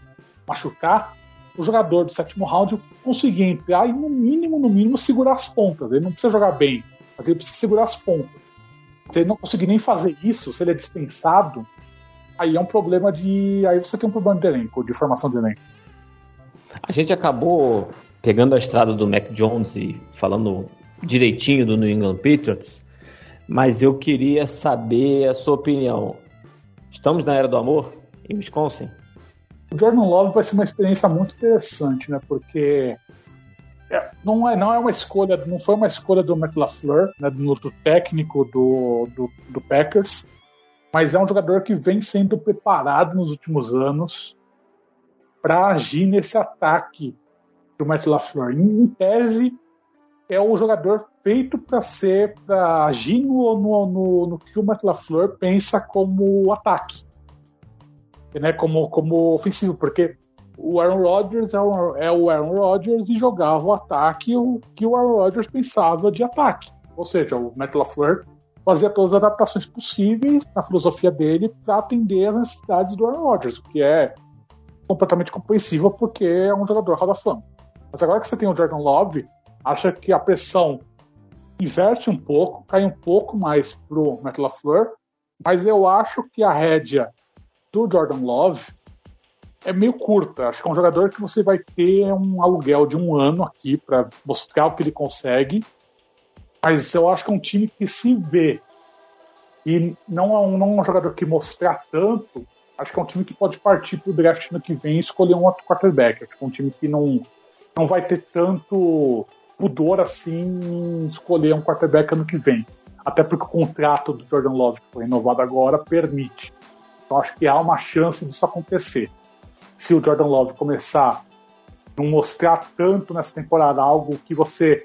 machucar, o jogador do sétimo round conseguir entrar e, no mínimo, no mínimo, segurar as pontas. Ele não precisa jogar bem, mas ele precisa segurar as pontas. Se ele não conseguir nem fazer isso, se ele é dispensado, aí é um problema de. Aí você tem um problema de elenco, de formação de elenco. A gente acabou pegando a estrada do Mac Jones e falando direitinho do New England Patriots, mas eu queria saber a sua opinião. Estamos na era do amor em Wisconsin? O Jordan Love vai ser uma experiência muito interessante, né? Porque é, não, é, não é uma escolha, não foi uma escolha do Matt LaFleur, né, do, do técnico do, do, do, Packers, mas é um jogador que vem sendo preparado nos últimos anos para agir nesse ataque do Matt LaFleur. Em, em tese, é o jogador feito para ser, para agir no, no, no, no, que o Matt LaFleur pensa como ataque, né, como, como ofensivo, porque o Aaron Rodgers é o, é o Aaron Rodgers e jogava o ataque o que o Aaron Rodgers pensava de ataque. Ou seja, o Matt LaFleur fazia todas as adaptações possíveis na filosofia dele para atender às necessidades do Aaron Rodgers, o que é completamente compreensível porque é um jogador Hall da Fama. Mas agora que você tem o Jordan Love, acha que a pressão inverte um pouco, cai um pouco mais pro Matt LaFleur, mas eu acho que a rédea do Jordan Love é meio curta. Acho que é um jogador que você vai ter um aluguel de um ano aqui para mostrar o que ele consegue. Mas eu acho que é um time que se vê e não é um, não é um jogador que mostrar tanto. Acho que é um time que pode partir para o draft no que vem e escolher um outro quarterback. Acho que é um time que não, não vai ter tanto pudor assim em escolher um quarterback ano que vem. Até porque o contrato do Jordan Love, que foi renovado agora, permite. Então acho que há uma chance disso acontecer se o Jordan Love começar a não mostrar tanto nessa temporada algo que você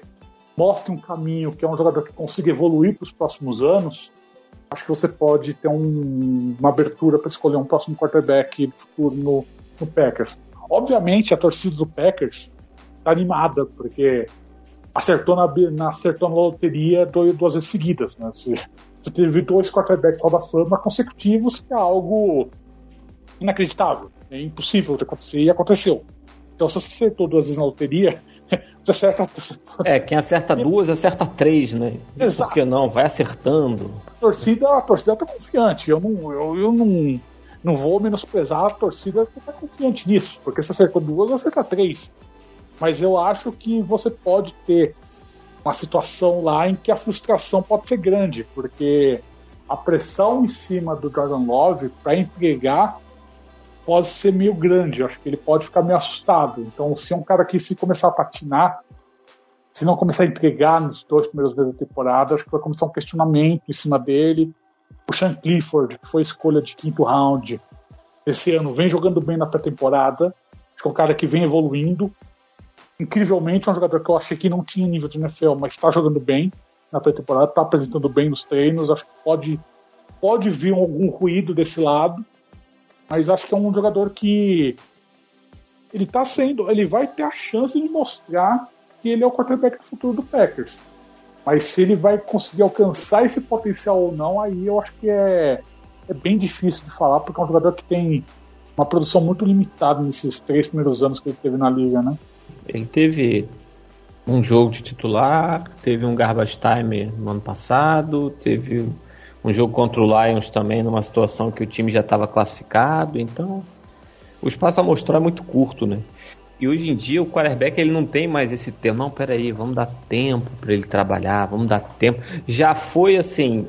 mostre um caminho que é um jogador que consiga evoluir para os próximos anos, acho que você pode ter um, uma abertura para escolher um próximo quarterback futuro no, no, Packers. Obviamente, a torcida do Packers está animada, porque acertou na, na, acertou na loteria dois, duas vezes seguidas. Né? Você, você teve dois quarterbacks Hall da Fama consecutivos, que é algo inacreditável. É impossível de acontecer e aconteceu. Então, se você acertou duas vezes na loteria, você acerta. É, quem acerta duas, acerta três, né? Exato. Por que não? Vai acertando. A torcida, a torcida tá confiante. Eu não, eu, eu não, não vou menosprezar a torcida que tá confiante nisso. Porque se acertou duas, acerta três. Mas eu acho que você pode ter uma situação lá em que a frustração pode ser grande, porque a pressão em cima do Jordan Love para entregar pode ser meio grande. acho que ele pode ficar meio assustado. Então, se é um cara que se começar a patinar, se não começar a entregar nos dois primeiros meses da temporada, acho que vai começar um questionamento em cima dele. O Sean Clifford, que foi escolha de quinto round esse ano, vem jogando bem na pré-temporada. Acho que é um cara que vem evoluindo. Incrivelmente, é um jogador que eu achei que não tinha nível de NFL, mas está jogando bem na pré-temporada, está apresentando bem nos treinos. Acho que pode, pode vir algum ruído desse lado mas acho que é um jogador que ele tá sendo, ele vai ter a chance de mostrar que ele é o quarterback do futuro do Packers. Mas se ele vai conseguir alcançar esse potencial ou não, aí eu acho que é, é bem difícil de falar, porque é um jogador que tem uma produção muito limitada nesses três primeiros anos que ele teve na liga, né? Ele teve um jogo de titular, teve um garbage time no ano passado, teve um jogo contra o Lions também, numa situação que o time já estava classificado, então o espaço a mostrar é muito curto, né? E hoje em dia o quarterback ele não tem mais esse tempo. Não, peraí, vamos dar tempo para ele trabalhar, vamos dar tempo. Já foi assim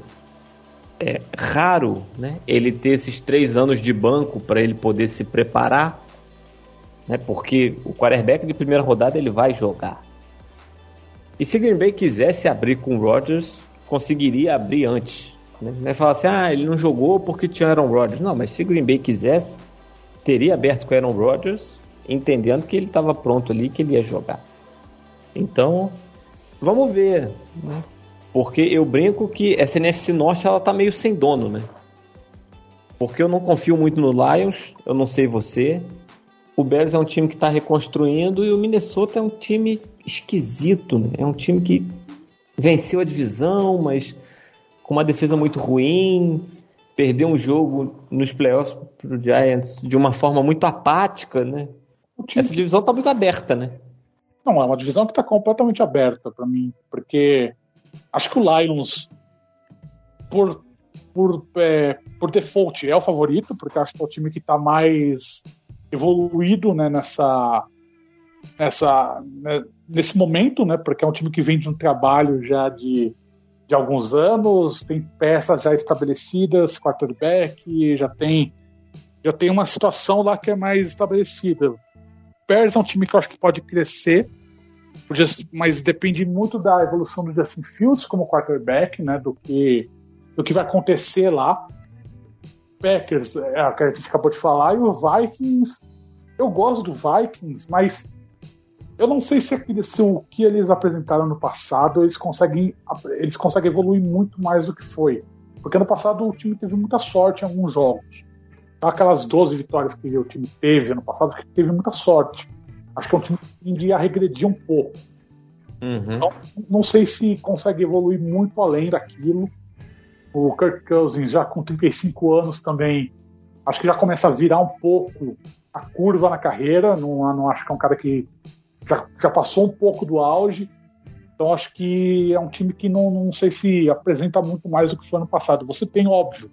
é, raro, né? Ele ter esses três anos de banco para ele poder se preparar, né? Porque o quarterback de primeira rodada ele vai jogar. E se Green Bay quisesse abrir com o Rodgers, conseguiria abrir antes. Né? Vai falar assim, ah, ele não jogou porque tinha Aaron Rodgers. Não, mas se Green Bay quisesse, teria aberto com Aaron Rodgers, entendendo que ele estava pronto ali, que ele ia jogar. Então, vamos ver, né? Porque eu brinco que essa NFC Norte ela tá meio sem dono, né? Porque eu não confio muito no Lions, eu não sei você. O Bears é um time que está reconstruindo e o Minnesota é um time esquisito, né? É um time que venceu a divisão, mas com uma defesa muito ruim, perdeu um jogo nos playoffs pro Giants de uma forma muito apática, né? Essa divisão tá muito aberta, né? Não, é uma divisão que tá completamente aberta para mim, porque acho que o Lions, por, por, é, por default, é o favorito, porque acho que é o time que tá mais evoluído né, nessa, nessa, né, nesse momento, né? Porque é um time que vem de um trabalho já de, de alguns anos, tem peças já estabelecidas, quarterback, já tem já tem uma situação lá que é mais estabelecida. O Bears é um time que eu acho que pode crescer, mas depende muito da evolução do Justin Fields como quarterback, né? Do que do que vai acontecer lá. Packers, é, que a gente acabou de falar, e o Vikings. Eu gosto do Vikings, mas eu não sei se, aquele, se o que eles apresentaram no passado eles conseguem, eles conseguem evoluir muito mais do que foi. Porque no passado o time teve muita sorte em alguns jogos. Aquelas 12 vitórias que o time teve ano passado, que teve muita sorte. Acho que é um time que tendia a regredir um pouco. Uhum. Então, não sei se consegue evoluir muito além daquilo. O Kirk Cousins, já com 35 anos também, acho que já começa a virar um pouco a curva na carreira. Não, não acho que é um cara que já, já passou um pouco do auge. Então acho que é um time que não, não sei se apresenta muito mais do que foi ano passado. Você tem, óbvio,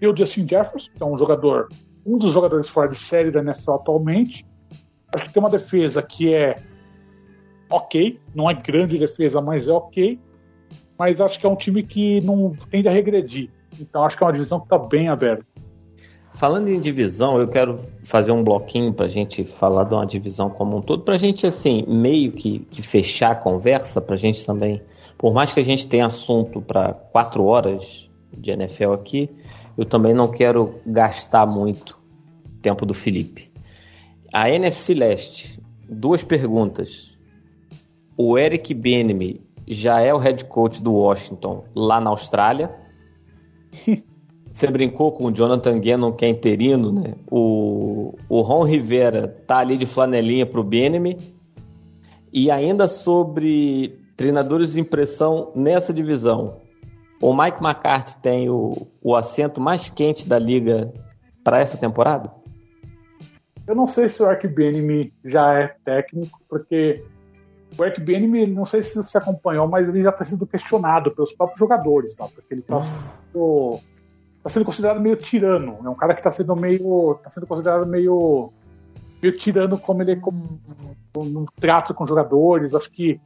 e o Justin Jefferson, que é um jogador, um dos jogadores fora de série da NFL atualmente. Acho que tem uma defesa que é ok, não é grande defesa, mas é ok mas acho que é um time que não tende a regredir. Então acho que é uma divisão que está bem aberta. Falando em divisão, eu quero fazer um bloquinho para a gente falar de uma divisão como um todo, para a gente, assim, meio que, que fechar a conversa, para a gente também, por mais que a gente tenha assunto para quatro horas de NFL aqui, eu também não quero gastar muito tempo do Felipe. A NFC Leste, duas perguntas. O Eric Benemy já é o head coach do Washington lá na Austrália. Você brincou com o Jonathan Gannon, que é interino, né? O, o Ron Rivera tá ali de flanelinha pro Benemy. E ainda sobre treinadores de impressão nessa divisão. O Mike McCarthy tem o, o assento mais quente da liga para essa temporada? Eu não sei se o Ark Benemy já é técnico, porque o Eric Bieniemy, não sei se você acompanhou, mas ele já está sendo questionado pelos próprios jogadores, tá? porque ele está sendo, tá sendo considerado meio tirano. É um cara que está sendo meio, tá sendo considerado meio, meio tirano como ele como, no trato com jogadores. Acho que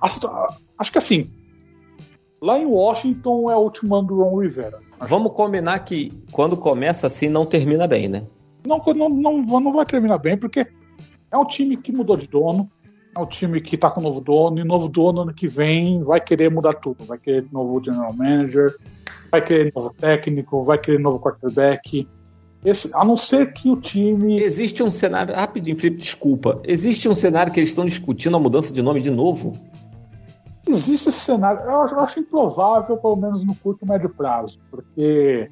acho que assim, lá em Washington é o último ano do Ron Rivera. Vamos combinar que quando começa assim não termina bem, né? Não, não, não, não vai terminar bem, porque é um time que mudou de dono, é um time que está com novo dono, e novo dono ano que vem vai querer mudar tudo. Vai querer novo general manager, vai querer novo técnico, vai querer novo quarterback. Esse, a não ser que o time. Existe um cenário. Rapidinho, Felipe, desculpa. Existe um cenário que eles estão discutindo a mudança de nome de novo? Existe esse cenário. Eu acho, eu acho improvável, pelo menos no curto e médio prazo, porque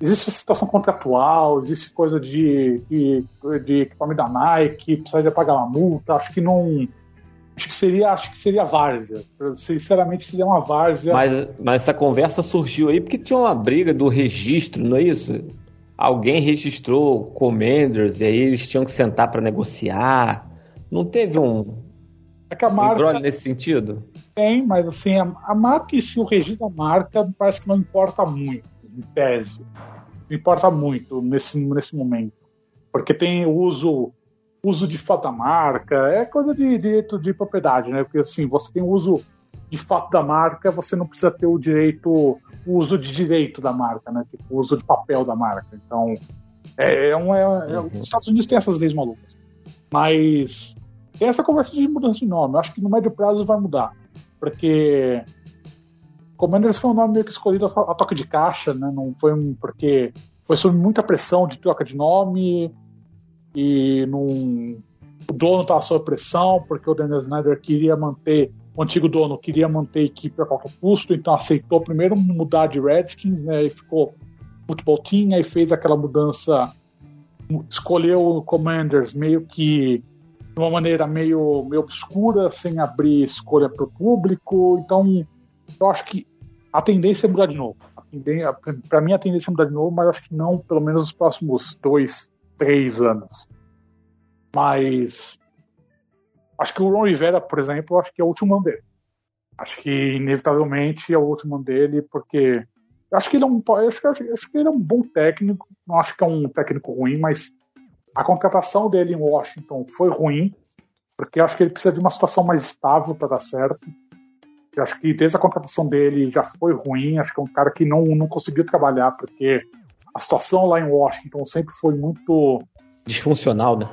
existe situação contratual, existe coisa de, de, de equipamento da Nike, precisaria pagar uma multa, acho que não. Acho que seria, acho que seria várzea. Sinceramente, seria uma várzea. Mas, mas essa conversa surgiu aí porque tinha uma briga do registro, não é isso? Alguém registrou Commanders e aí eles tinham que sentar para negociar. Não teve um, é que a marca, um nesse sentido? Tem, mas assim, a, a marca e se o registro da marca parece que não importa muito em tese. Importa muito nesse, nesse momento. Porque tem o uso, uso de fato da marca, é coisa de direito de propriedade, né? Porque assim, você tem o uso de fato da marca, você não precisa ter o direito, o uso de direito da marca, né? Tipo, o uso de papel da marca. Então, é, é um, é, é, uhum. os Estados Unidos têm essas leis malucas. Mas tem essa conversa de mudança de nome. Eu acho que no médio prazo vai mudar. Porque Commanders foi um nome meio que escolhido a, toque de caixa, né? Não foi um, porque foi sob muita pressão de troca de nome e num, o dono estava sob pressão porque o Daniel Snyder queria manter o antigo dono queria manter a equipe a qualquer custo, então aceitou primeiro mudar de Redskins, né? E ficou futebol team, aí fez aquela mudança, escolheu o Commanders meio que de uma maneira meio, meio obscura, sem abrir escolha para o público. Então, eu acho que a tendência é mudar de novo. Para mim, a tendência é mudar de novo, mas acho que não, pelo menos nos próximos dois, três anos. Mas acho que o Ron Rivera, por exemplo, acho que é o último ano dele. Acho que inevitavelmente é o último ano dele, porque acho que ele é um, acho que, acho que ele é um bom técnico. Não acho que é um técnico ruim, mas a contratação dele em Washington foi ruim. porque acho que ele precisa de uma situação mais estável para dar certo. Eu acho que desde a contratação dele já foi ruim, acho que é um cara que não, não conseguiu trabalhar, porque a situação lá em Washington sempre foi muito. Disfuncional, né?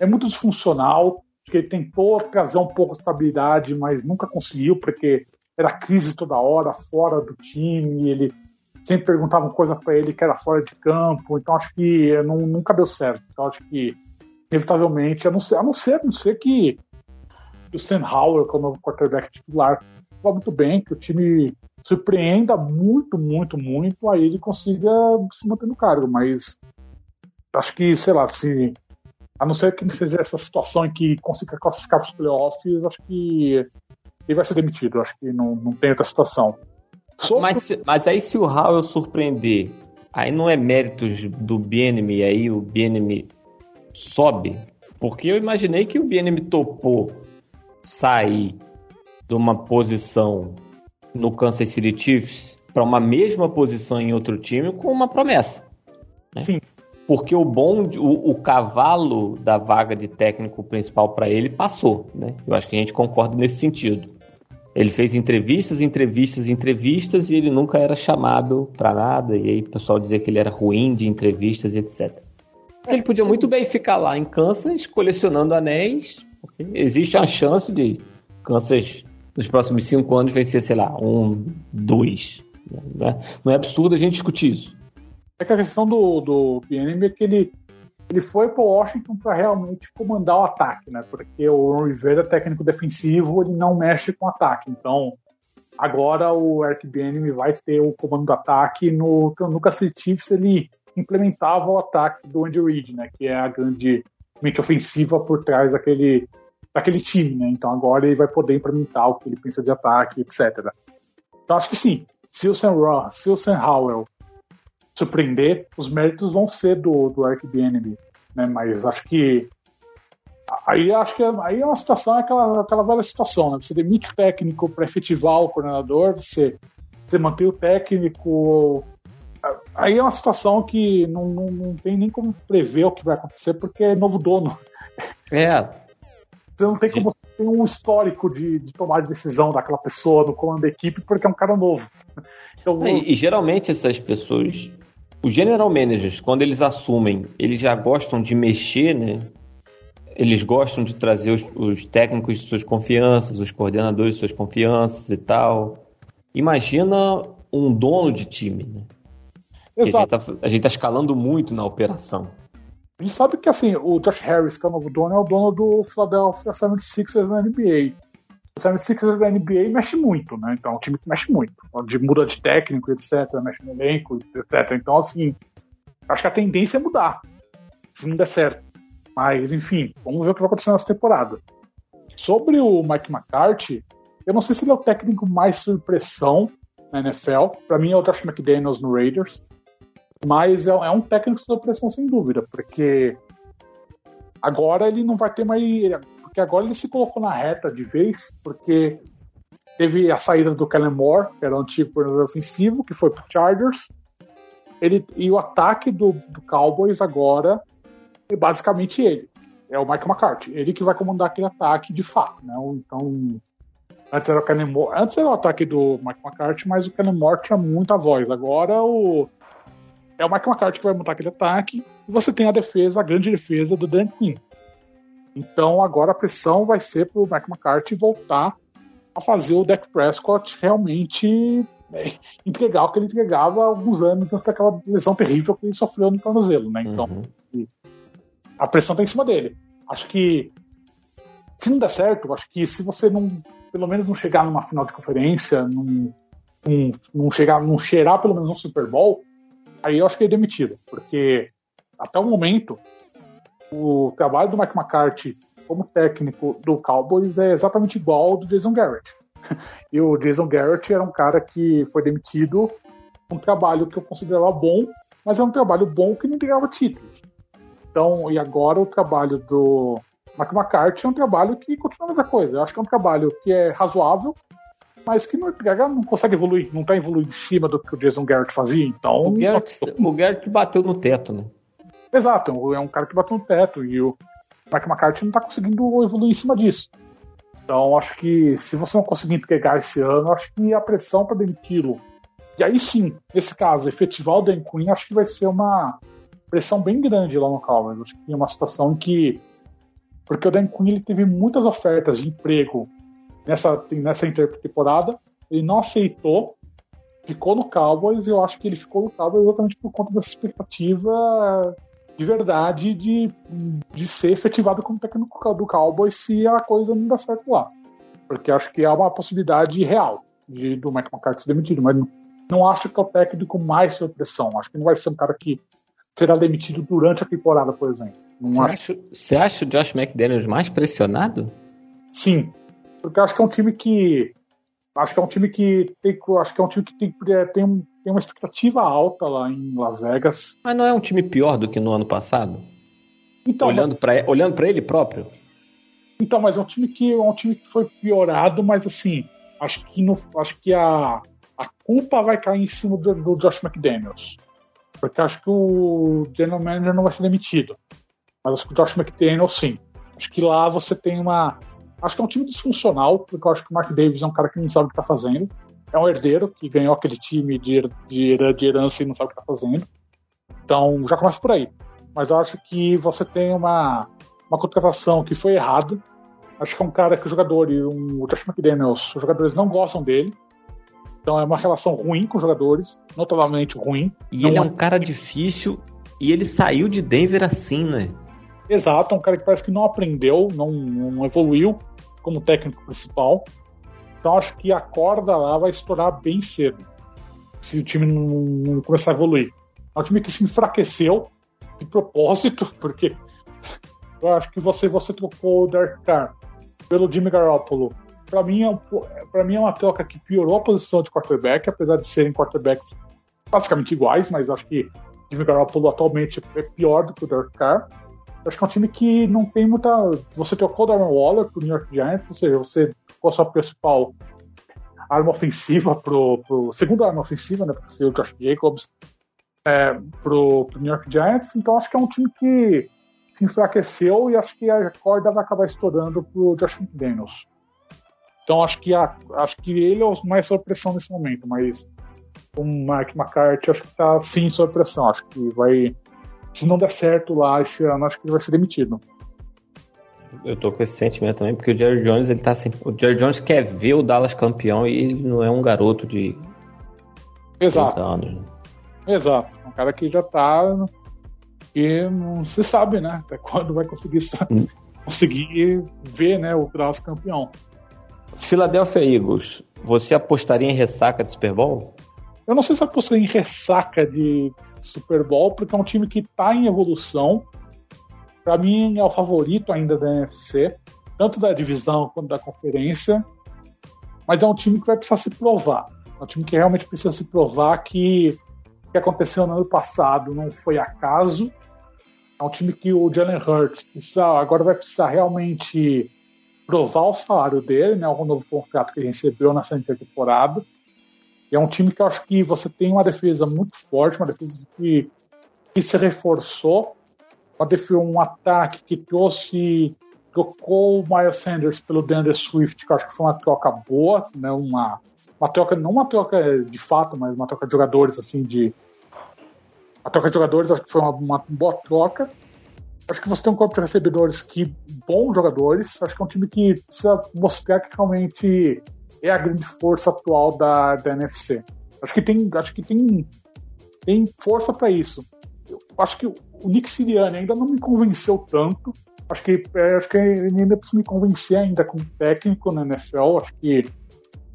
É muito disfuncional, que ele tentou trazer um pouco de estabilidade, mas nunca conseguiu, porque era crise toda hora, fora do time, ele sempre perguntavam coisa para ele que era fora de campo, então acho que não, nunca deu certo. Então acho que, inevitavelmente, a não ser, a não ser, a não ser que o Sam Howell, que é o novo quarterback titular, vá muito bem, que o time surpreenda muito, muito, muito, aí ele consiga se manter no cargo, mas acho que, sei lá, se a não ser que seja essa situação em que consiga classificar para os playoffs, acho que ele vai ser demitido. Acho que não, não tem outra situação. Mas, mas aí se o Howell surpreender, aí não é méritos do BNM, aí o BNM sobe? Porque eu imaginei que o BNM topou sair de uma posição no Kansas City Chiefs para uma mesma posição em outro time com uma promessa. Né? Sim. Porque o bom, o, o, cavalo da vaga de técnico principal para ele passou, né? Eu acho que a gente concorda nesse sentido. Ele fez entrevistas, entrevistas, entrevistas e ele nunca era chamado para nada. E aí o pessoal dizia que ele era ruim de entrevistas, etc. Ele podia muito bem ficar lá em Kansas colecionando anéis, porque existe a chance de Kansas nos próximos cinco anos vencer, sei lá, um, dois. Né? Não é absurdo a gente discutir isso. É que a questão do, do PNM é que ele, ele foi para Washington para realmente comandar o ataque, né? Porque o Ron Rivera técnico defensivo, ele não mexe com ataque. Então, agora o Eric Bieniemy vai ter o comando do ataque. No, no Kansas Chiefs ele implementava o ataque do Andy Reid, né? Que é a grande mente ofensiva por trás daquele daquele time, né? Então agora ele vai poder implementar o que ele pensa de ataque, etc. Então acho que sim. Se o Sam Ross, se o Sam Howell surpreender, os méritos vão ser do, do Enemy, né? Mas acho que aí acho que aí é uma situação, é aquela, aquela velha situação, né? Você demite o técnico para efetivar o coordenador, você, você mantém o técnico. Aí é uma situação que não, não, não tem nem como prever o que vai acontecer, porque é novo dono. É, você não tem como você ter um histórico de, de tomar decisão daquela pessoa no comando da equipe porque é um cara novo. Então, e, e, geralmente essas pessoas, os general managers, quando eles assumem, eles já gostam de mexer, né? Eles gostam de trazer os, os técnicos de suas confianças, os coordenadores de suas confianças e tal. Imagina um dono de time, né? Exato. A gente, está tá escalando muito na operação. A gente sabe que assim, o Josh Harris, que é o novo dono, é o dono do Philadelphia 76ers na NBA. O 76ers da NBA mexe muito, né? Então, é um time que mexe muito. De muda de técnico, etc., mexe no elenco, etc. Então, assim, acho que a tendência é mudar. Se não der certo. Mas, enfim, vamos ver o que vai acontecer nessa temporada. Sobre o Mike McCarthy, eu não sei se ele é o técnico mais sob pressão na NFL. Para mim é o Josh McDaniels no Raiders. Mas é, é um técnico sob pressão, sem dúvida, porque agora ele não vai ter mais. Porque agora ele se colocou na reta de vez, porque teve a saída do Kellen Moore, que era o antigo coordenador ofensivo, que foi pro Chargers. Ele, e o ataque do, do Cowboys agora é basicamente ele. É o Mike McCarthy. Ele que vai comandar aquele ataque de fato. Né? Então, antes era o Kellen Moore. Antes era o ataque do Mike McCarthy, mas o Kellen Moore tinha muita voz. Agora o é o Mike McCarthy que vai montar aquele ataque, e você tem a defesa, a grande defesa do Dan Quinn. Então agora a pressão vai ser para o Mike McCarthy voltar a fazer o Dak Prescott realmente né, entregar o que ele entregava há alguns anos antes daquela lesão terrível que ele sofreu no tornozelo, né? Então uhum. a pressão está em cima dele. Acho que se não der certo, acho que se você não, pelo menos não chegar numa final de conferência, não, não, não chegar, não cheirar pelo menos um Super Bowl, aí eu acho que ele é demitido, porque até o momento o trabalho do Mike McCarthy como técnico do Cowboys é exatamente igual ao do Jason Garrett. E o Jason Garrett era um cara que foi demitido um trabalho que eu considerava bom, mas é um trabalho bom que não entregava títulos. Então, e agora o trabalho do Mike McCarthy é um trabalho que continua a mesma coisa. Eu acho que é um trabalho que é razoável, mas que não, não consegue evoluir, não está evoluindo em cima do que o Jason Garrett fazia, então... O Garrett, o Garrett bateu no teto, né? Exato, é um cara que bateu no teto, e o, Mike McCarthy não está conseguindo evoluir em cima disso. Então, acho que se você não conseguir entregar esse ano, acho que a pressão para demiti-lo. E aí sim, nesse caso, efetivar o Dan Quinn, acho que vai ser uma pressão bem grande lá no Cowboys. Acho que é uma situação em que. Porque o Dan Quinn ele teve muitas ofertas de emprego nessa, nessa intertemporada, ele não aceitou, ficou no Cowboys, e eu acho que ele ficou no Cowboys exatamente por conta dessa expectativa de verdade de, de ser efetivado como técnico do Cowboys se a coisa não dá certo lá. Porque acho que há uma possibilidade real de, do Mike McCarthy ser demitido, mas não, não acho que é o técnico mais sob pressão. Acho que não vai ser um cara que será demitido durante a temporada, por exemplo. Não você, acho... acha, você acha o Josh McDaniels mais pressionado? Sim, porque acho que é um time que acho que é um time que tem, acho que é um time que tem, é, tem um tem uma expectativa alta lá em Las Vegas. Mas não é um time pior do que no ano passado? Então, olhando para olhando para ele próprio. Então, mas é um time que é um time que foi piorado, mas assim, acho que no, acho que a, a culpa vai cair em cima do, do Josh McDaniels. Porque acho que o general manager não vai ser demitido. Mas acho que o Josh McDaniels sim. Acho que lá você tem uma acho que é um time disfuncional, porque eu acho que o Mark Davis é um cara que não sabe o que está fazendo é um herdeiro que ganhou aquele time de, de, de herança e não sabe o que está fazendo. Então já começa por aí. Mas eu acho que você tem uma, uma contratação que foi errada. Acho que é um cara que o jogador e um, o Josh McDaniels, os jogadores não gostam dele. Então é uma relação ruim com os jogadores, notavelmente ruim. E ele é um cara difícil e ele saiu de Denver assim, né? Exato, é um cara que parece que não aprendeu, não, não evoluiu como técnico principal. Então acho que a corda lá vai estourar bem cedo. Se o time não, começar a evoluir. É um time que se enfraqueceu de propósito, porque eu acho que você, você trocou o Derek Carr pelo Jimmy Garoppolo. Para mim, é, para mim é uma troca que piorou a posição de quarterback, apesar de serem quarterbacks basicamente iguais, mas acho que Jimmy Garoppolo atualmente é pior do que o Derek Carr. Acho que é um time que não tem muita. Você trocou o Darren Waller pro New York Giants, ou seja, você com a sua principal arma ofensiva pro, pro segunda arma ofensiva, né, porque ser o Josh Jacobs é, pro, pro New York Giants. Então acho que é um time que se enfraqueceu e acho que a corda vai acabar estourando pro Josh McDaniels. Então acho que, a, acho que ele é o mais sob pressão nesse momento, mas o Mike McCarthy acho que está sim sob pressão. Acho que vai. Se não der certo lá esse ano, acho que ele vai ser demitido. Eu tô com esse sentimento também, porque o Jerry Jones, ele tá assim. O Jerry Jones quer ver o Dallas campeão e ele não é um garoto de. Exato. Anos. Né? Exato. Um cara que já tá. E não se sabe, né? Até quando vai conseguir, hum. conseguir ver né, o Dallas campeão. Philadelphia Eagles, você apostaria em ressaca de Super Bowl? Eu não sei se apostaria em ressaca de Super Bowl, porque é um time que está em evolução para mim é o favorito ainda da NFC, tanto da divisão quanto da conferência. Mas é um time que vai precisar se provar. É um time que realmente precisa se provar que o que aconteceu no ano passado não foi acaso. É um time que o Jalen Hurts agora vai precisar realmente provar o salário dele, né, o novo contrato que ele recebeu nessa intertemporada. É um time que eu acho que você tem uma defesa muito forte, uma defesa que, que se reforçou um ataque que trouxe trocou o Miles Sanders pelo DeAndre Swift, que eu acho que foi uma troca boa, né? Uma, uma troca, não uma troca de fato, mas uma troca de jogadores, assim, de. A troca de jogadores, acho que foi uma, uma boa troca. Acho que você tem um corpo de recebedores que bons jogadores. Acho que é um time que precisa mostrar que realmente é a grande força atual da, da NFC. Acho que tem, acho que tem, tem força para isso. Eu acho que o Nick Sirianni ainda não me convenceu tanto. Acho que, é, acho que ainda precisa me convencer ainda como técnico na NFL. Acho que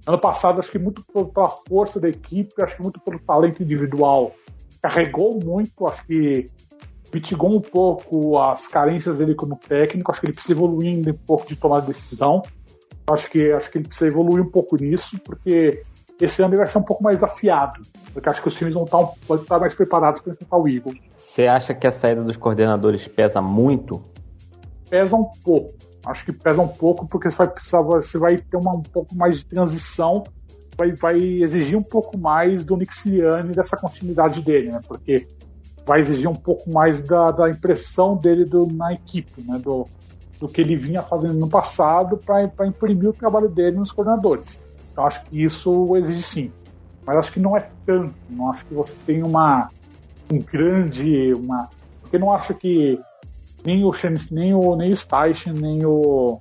ano passado, acho que muito pela força da equipe, acho que muito pelo talento individual, carregou muito. Acho que mitigou um pouco as carências dele como técnico. Acho que ele precisa evoluir ainda um pouco de tomar decisão. Acho que, acho que ele precisa evoluir um pouco nisso, porque esse ano ele vai ser um pouco mais afiado. Porque acho que os times vão estar, vão estar mais preparados para enfrentar o Eagle. Você acha que a saída dos coordenadores pesa muito? Pesa um pouco. Acho que pesa um pouco porque você vai precisar, você vai ter uma, um pouco mais de transição, vai, vai exigir um pouco mais do Sirianni dessa continuidade dele, né? Porque vai exigir um pouco mais da, da impressão dele do, na equipe, né? Do, do que ele vinha fazendo no passado para imprimir o trabalho dele nos coordenadores. Então acho que isso exige sim. Mas acho que não é tanto. Não acho que você tem uma um grande. Uma, porque não acho que nem o Shanice, nem o, nem o Steichen, nem o,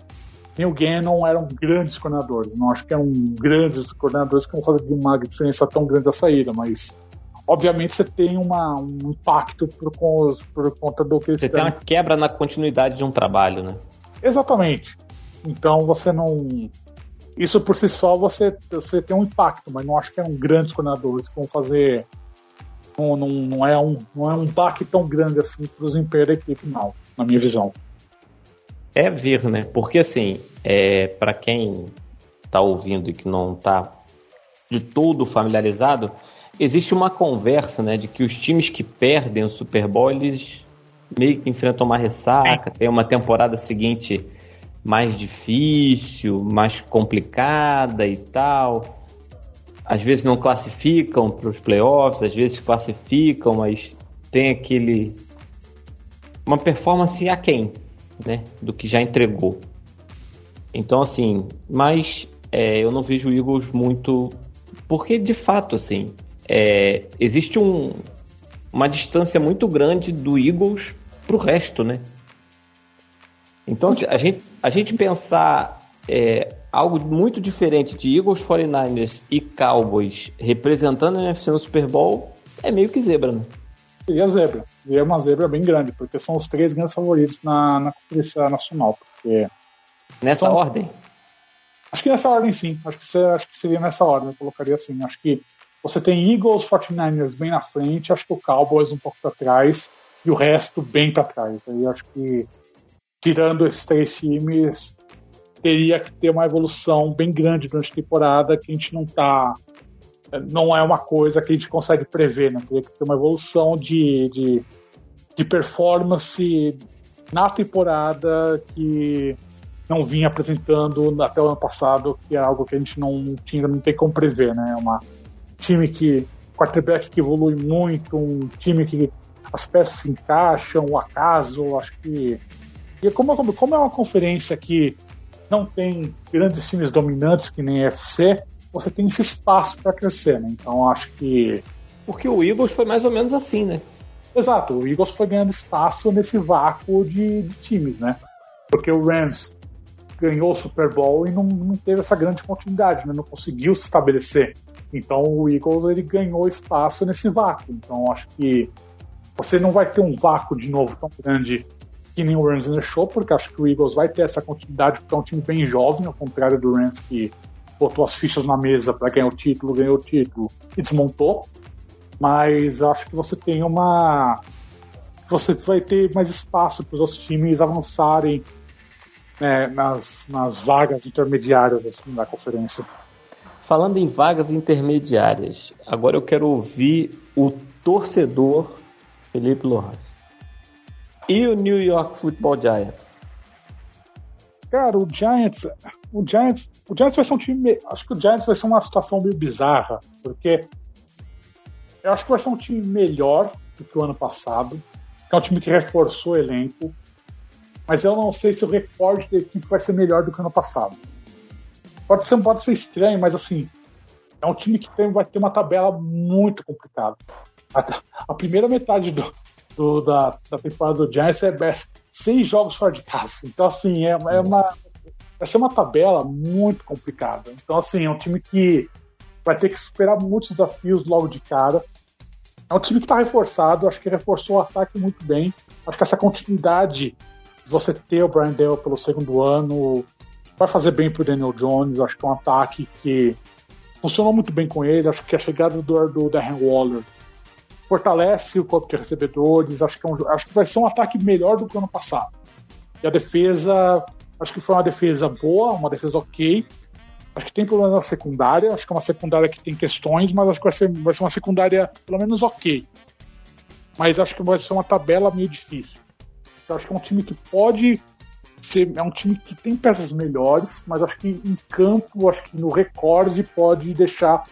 nem o Gannon eram grandes coordenadores. Não acho que eram grandes coordenadores que vão fazer uma diferença tão grande da saída, mas obviamente você tem uma, um impacto por, por conta do que Você tem uma quebra na continuidade de um trabalho, né? Exatamente. Então você não. Isso por si só você, você tem um impacto, mas não acho que é um grandes coordenadores que vão fazer. Não, não, não, é um, não é um impacto tão grande assim para o desempenho da equipe, não, na minha visão. É vir, né? Porque assim, é, para quem está ouvindo e que não está de todo familiarizado, existe uma conversa, né, de que os times que perdem o Super Bowl, eles meio que enfrentam uma ressaca, tem uma temporada seguinte mais difícil, mais complicada e tal. Às vezes não classificam para os playoffs, às vezes classificam, mas tem aquele uma performance aquém, né, do que já entregou. Então assim, mas é, eu não vejo o Eagles muito porque de fato assim é, existe um, uma distância muito grande do Eagles para o resto, né? Então, a gente, a gente pensar é, algo muito diferente de Eagles, 49ers e Cowboys representando a NFC no Super Bowl é meio que zebra, né? Seria zebra. Seria uma zebra bem grande, porque são os três grandes favoritos na, na Conferência Nacional. Porque nessa são... ordem? Acho que nessa ordem sim. Acho que, acho que seria nessa ordem, eu colocaria assim. Acho que você tem Eagles, 49ers bem na frente, acho que o Cowboys um pouco para trás e o resto bem para trás. Aí acho que tirando esses três times teria que ter uma evolução bem grande durante a temporada que a gente não tá não é uma coisa que a gente consegue prever, né? Teria que ter uma evolução de, de, de performance na temporada que não vinha apresentando até o ano passado, que é algo que a gente não tinha, não tem como prever, né? É uma time que quarterback que evolui muito, um time que as peças se encaixam, o acaso, acho que e como, como é uma conferência que não tem grandes times dominantes que nem a FC, você tem esse espaço para crescer, né? Então acho que porque o Eagles foi mais ou menos assim, né? Exato, o Eagles foi ganhando espaço nesse vácuo de, de times, né? Porque o Rams ganhou o Super Bowl e não, não teve essa grande continuidade, né? não conseguiu se estabelecer. Então o Eagles ele ganhou espaço nesse vácuo. Então acho que você não vai ter um vácuo de novo tão grande que nem o Rams Show, porque acho que o Eagles vai ter essa continuidade, porque é um time bem jovem, ao contrário do Rams que botou as fichas na mesa para ganhar o título, ganhou o título e desmontou. Mas acho que você tem uma. Você vai ter mais espaço para os outros times avançarem né, nas, nas vagas intermediárias assim, da conferência. Falando em vagas intermediárias, agora eu quero ouvir o torcedor Felipe Lojas. E o New York Football Giants? Cara, o Giants, o Giants, o Giants vai ser um time, acho que o Giants vai ser uma situação meio bizarra, porque eu acho que vai ser um time melhor do que o ano passado, que é um time que reforçou o elenco, mas eu não sei se o recorde da equipe vai ser melhor do que o ano passado. Pode ser, pode ser estranho, mas assim, é um time que tem, vai ter uma tabela muito complicada. A, a primeira metade do, do, da, da temporada do Giants é best, seis jogos fora de casa. Então, assim, é, é uma. Vai ser uma tabela muito complicada. Então, assim, é um time que vai ter que superar muitos desafios logo de cara. É um time que está reforçado, acho que reforçou o ataque muito bem. Acho que essa continuidade de você ter o Brian Dale pelo segundo ano, vai fazer bem pro Daniel Jones. Acho que é um ataque que funcionou muito bem com ele. Acho que a chegada do, do Darren Waller fortalece o corpo de recebedores. Acho que, é um, acho que vai ser um ataque melhor do que o ano passado. E a defesa, acho que foi uma defesa boa, uma defesa ok. Acho que tem problemas na secundária. Acho que é uma secundária que tem questões, mas acho que vai ser, vai ser uma secundária pelo menos ok. Mas acho que vai ser uma tabela meio difícil. Então, acho que é um time que pode ser, é um time que tem peças melhores, mas acho que em campo, acho que no recorde pode deixar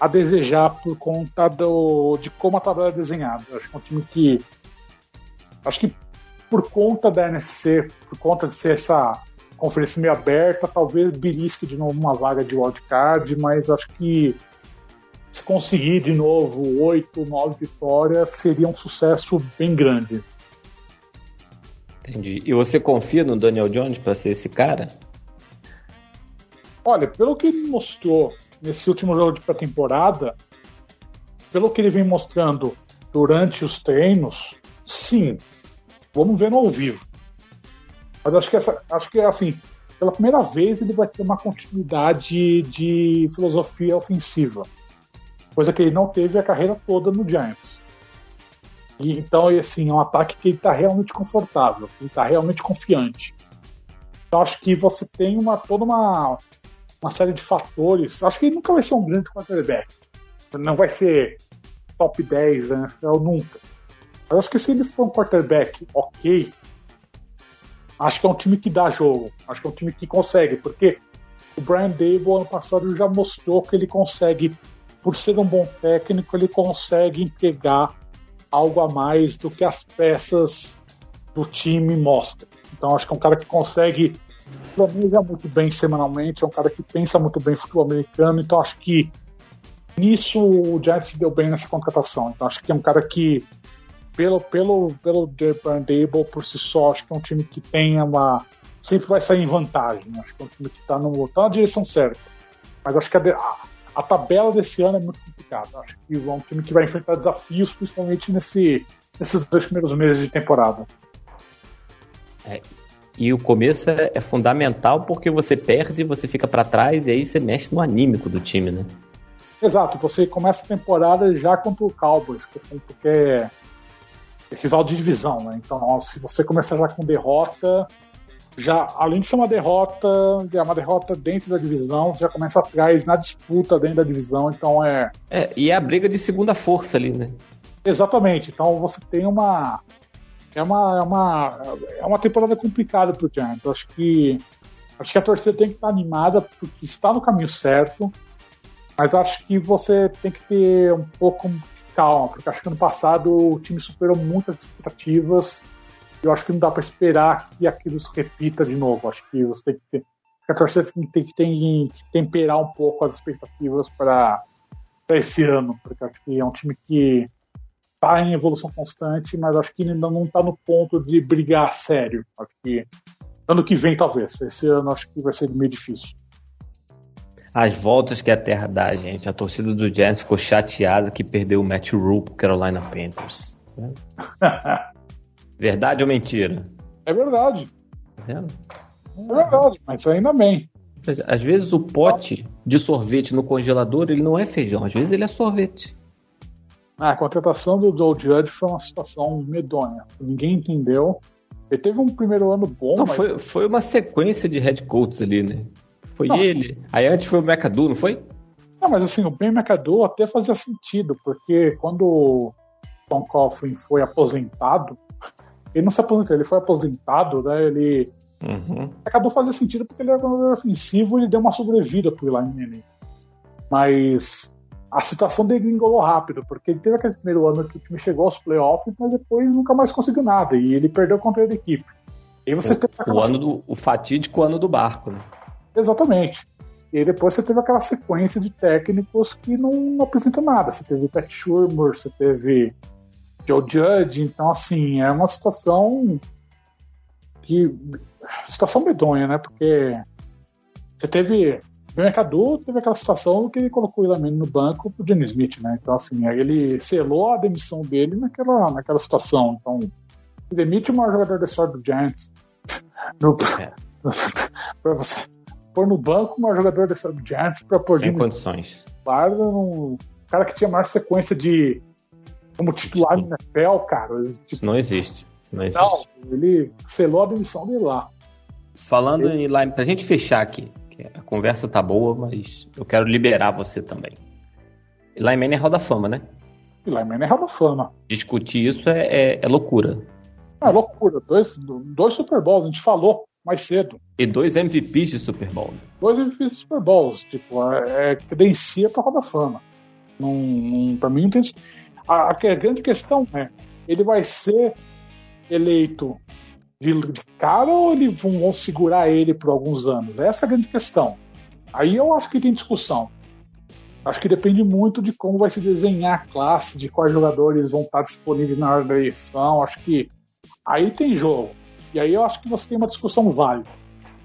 a desejar por conta do, de como a tabela é desenhada. Acho que é um time que. Acho que por conta da NFC, por conta de ser essa conferência meio aberta, talvez belisque de novo uma vaga de wildcard, mas acho que se conseguir de novo oito, nove vitórias, seria um sucesso bem grande. Entendi. E você confia no Daniel Jones para ser esse cara? Olha, pelo que ele mostrou nesse último jogo de pré-temporada, pelo que ele vem mostrando durante os treinos, sim. Vamos ver no ao vivo. Mas acho que essa, acho que assim, pela primeira vez ele vai ter uma continuidade de filosofia ofensiva, coisa que ele não teve a carreira toda no Giants. E, então, assim, é um ataque que ele está realmente confortável, ele está realmente confiante. Então, acho que você tem uma toda uma uma série de fatores. Acho que ele nunca vai ser um grande quarterback. Não vai ser top 10 da NFL nunca. Mas acho que se ele for um quarterback ok, acho que é um time que dá jogo. Acho que é um time que consegue, porque o Brian Dable ano passado já mostrou que ele consegue, por ser um bom técnico, ele consegue entregar algo a mais do que as peças do time mostram. Então acho que é um cara que consegue planeja muito bem semanalmente, é um cara que pensa muito bem futebol americano, então acho que nisso o Giants se deu bem nessa contratação. Então acho que é um cara que, pelo, pelo, pelo Dable por si só, acho que é um time que tem uma. sempre vai sair em vantagem. Acho que é um time que está tá na direção certa. Mas acho que a, a, tabela desse ano é muito complicada. Acho que é um time que vai enfrentar desafios, principalmente nesse, nesses dois primeiros meses de temporada. É, e o começo é, é fundamental porque você perde, você fica para trás e aí você mexe no anímico do time, né? Exato, você começa a temporada já contra o Cowboys, porque é rival de divisão, né? Então, se você começar já com derrota, já além de ser uma derrota, é uma derrota dentro da divisão, você já começa atrás na disputa dentro da divisão, então é. É, e é a briga de segunda força ali, né? Exatamente, então você tem uma é uma, é uma, é uma temporada complicada pro Giants. Acho que, acho que a torcida tem que estar animada porque está no caminho certo, mas acho que você tem que ter um pouco de calma, porque acho que ano passado o time superou muitas expectativas eu acho que não dá para esperar que aquilo se repita de novo. Acho que você tem que ter. A torcida tem que, tem que temperar um pouco as expectativas para esse ano, porque acho que é um time que está em evolução constante, mas acho que ainda não está no ponto de brigar sério. Acho que ano que vem, talvez. Esse ano acho que vai ser meio difícil. As voltas que a terra dá, gente. A torcida do Giants ficou chateada que perdeu o Matt Rule pro Carolina Panthers. verdade ou mentira? É verdade. Tá vendo? É verdade, mas ainda bem. Às vezes o pote de sorvete no congelador ele não é feijão, às vezes ele é sorvete. Ah, a contratação do Joe Judge foi uma situação medonha. Ninguém entendeu. Ele teve um primeiro ano bom. Não, mas... foi, foi uma sequência de head coaches ali, né? Foi não, ele. Aí antes foi o McAdoo, não foi? Não, mas assim, o Ben McAdoo até fazia sentido, porque quando o Tom Coughlin foi aposentado, ele não se aposentou, ele foi aposentado, né? Ele. Uhum. McAdoo fazia sentido porque ele era um ofensivo e deu uma sobrevida pro Eli Manning. Mas a situação degringolou rápido, porque ele teve aquele primeiro ano que o time chegou aos playoffs, mas depois nunca mais conseguiu nada, e ele perdeu o controle da equipe. E você o, o ano do, o fatídico ano do barco, né? Exatamente. E aí depois você teve aquela sequência de técnicos que não, não apresentam nada. Você teve Pat Shurmur, você teve Joe Judge, então assim, é uma situação que. situação medonha, né? Porque você teve o mercador teve aquela situação que ele colocou o Ilamine no banco pro Jenny Smith, né? Então, assim, aí ele selou a demissão dele naquela, naquela situação. Então, demite o maior jogador da história do Giants. No, é. pra você pôr no banco o maior jogador da história do Giants pra pôr Sem condições. Barda um cara que tinha maior sequência de como titular no NFL, cara. Tipo, Isso não existe. Isso não existe. Não, ele selou a demissão dele lá. Falando ele... em line, pra gente fechar aqui, a conversa tá boa, mas eu quero liberar você também. Eli Manning é Hall da Fama, né? Eli Manning é Hall da Fama. Discutir isso é, é, é loucura. É loucura. Dois, dois Super Bowls, a gente falou mais cedo. E dois MVPs de Super Bowl. Dois MVPs de Super Bowls. Tipo, é, é credencia pra Hall da Fama. Não, não, pra mim não tem. A, a, grande questão é: ele vai ser eleito de, de cara ou eles vão, vão segurar ele por alguns anos? Essa é a grande questão. Aí eu acho que tem discussão. Acho que depende muito de como vai se desenhar a classe, de quais jogadores vão estar disponíveis na hora da eleição. Acho que aí tem jogo. E aí eu acho que você tem uma discussão válida.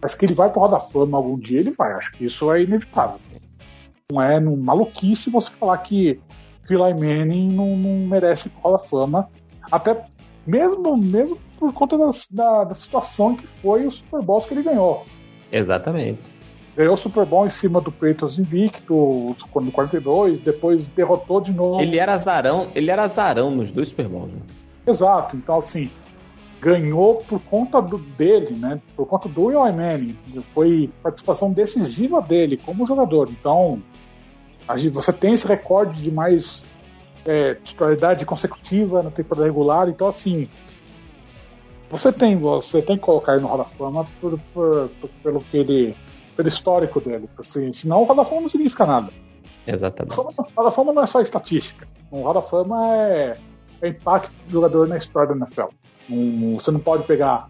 Mas que ele vai para Roda Fama algum dia, ele vai. Acho que isso é inevitável. Não é maluquice você falar que Eli Manning não, não merece Roda Fama. Até mesmo, mesmo por conta das, da, da situação que foi o Super Bowl que ele ganhou. Exatamente ganhou o Super Bowl em cima do Patriots invicto no 42, depois derrotou de novo. Ele era azarão, ele era azarão nos dois Super Bowls. Né? Exato, então assim, ganhou por conta do, dele, né? Por conta do Eli Manning. Foi participação decisiva dele como jogador. Então, você tem esse recorde de mais é, titularidade consecutiva na temporada regular. Então, assim, você tem, você tem que colocar ele no Hall da Fama por, por, por, pelo que ele pelo histórico dele. Assim, senão o Hall da Fama não significa nada. Exatamente. O Hall da Fama não é só estatística. O Hall da Fama é, é impacto do jogador na história da NFL. Um, você não pode pegar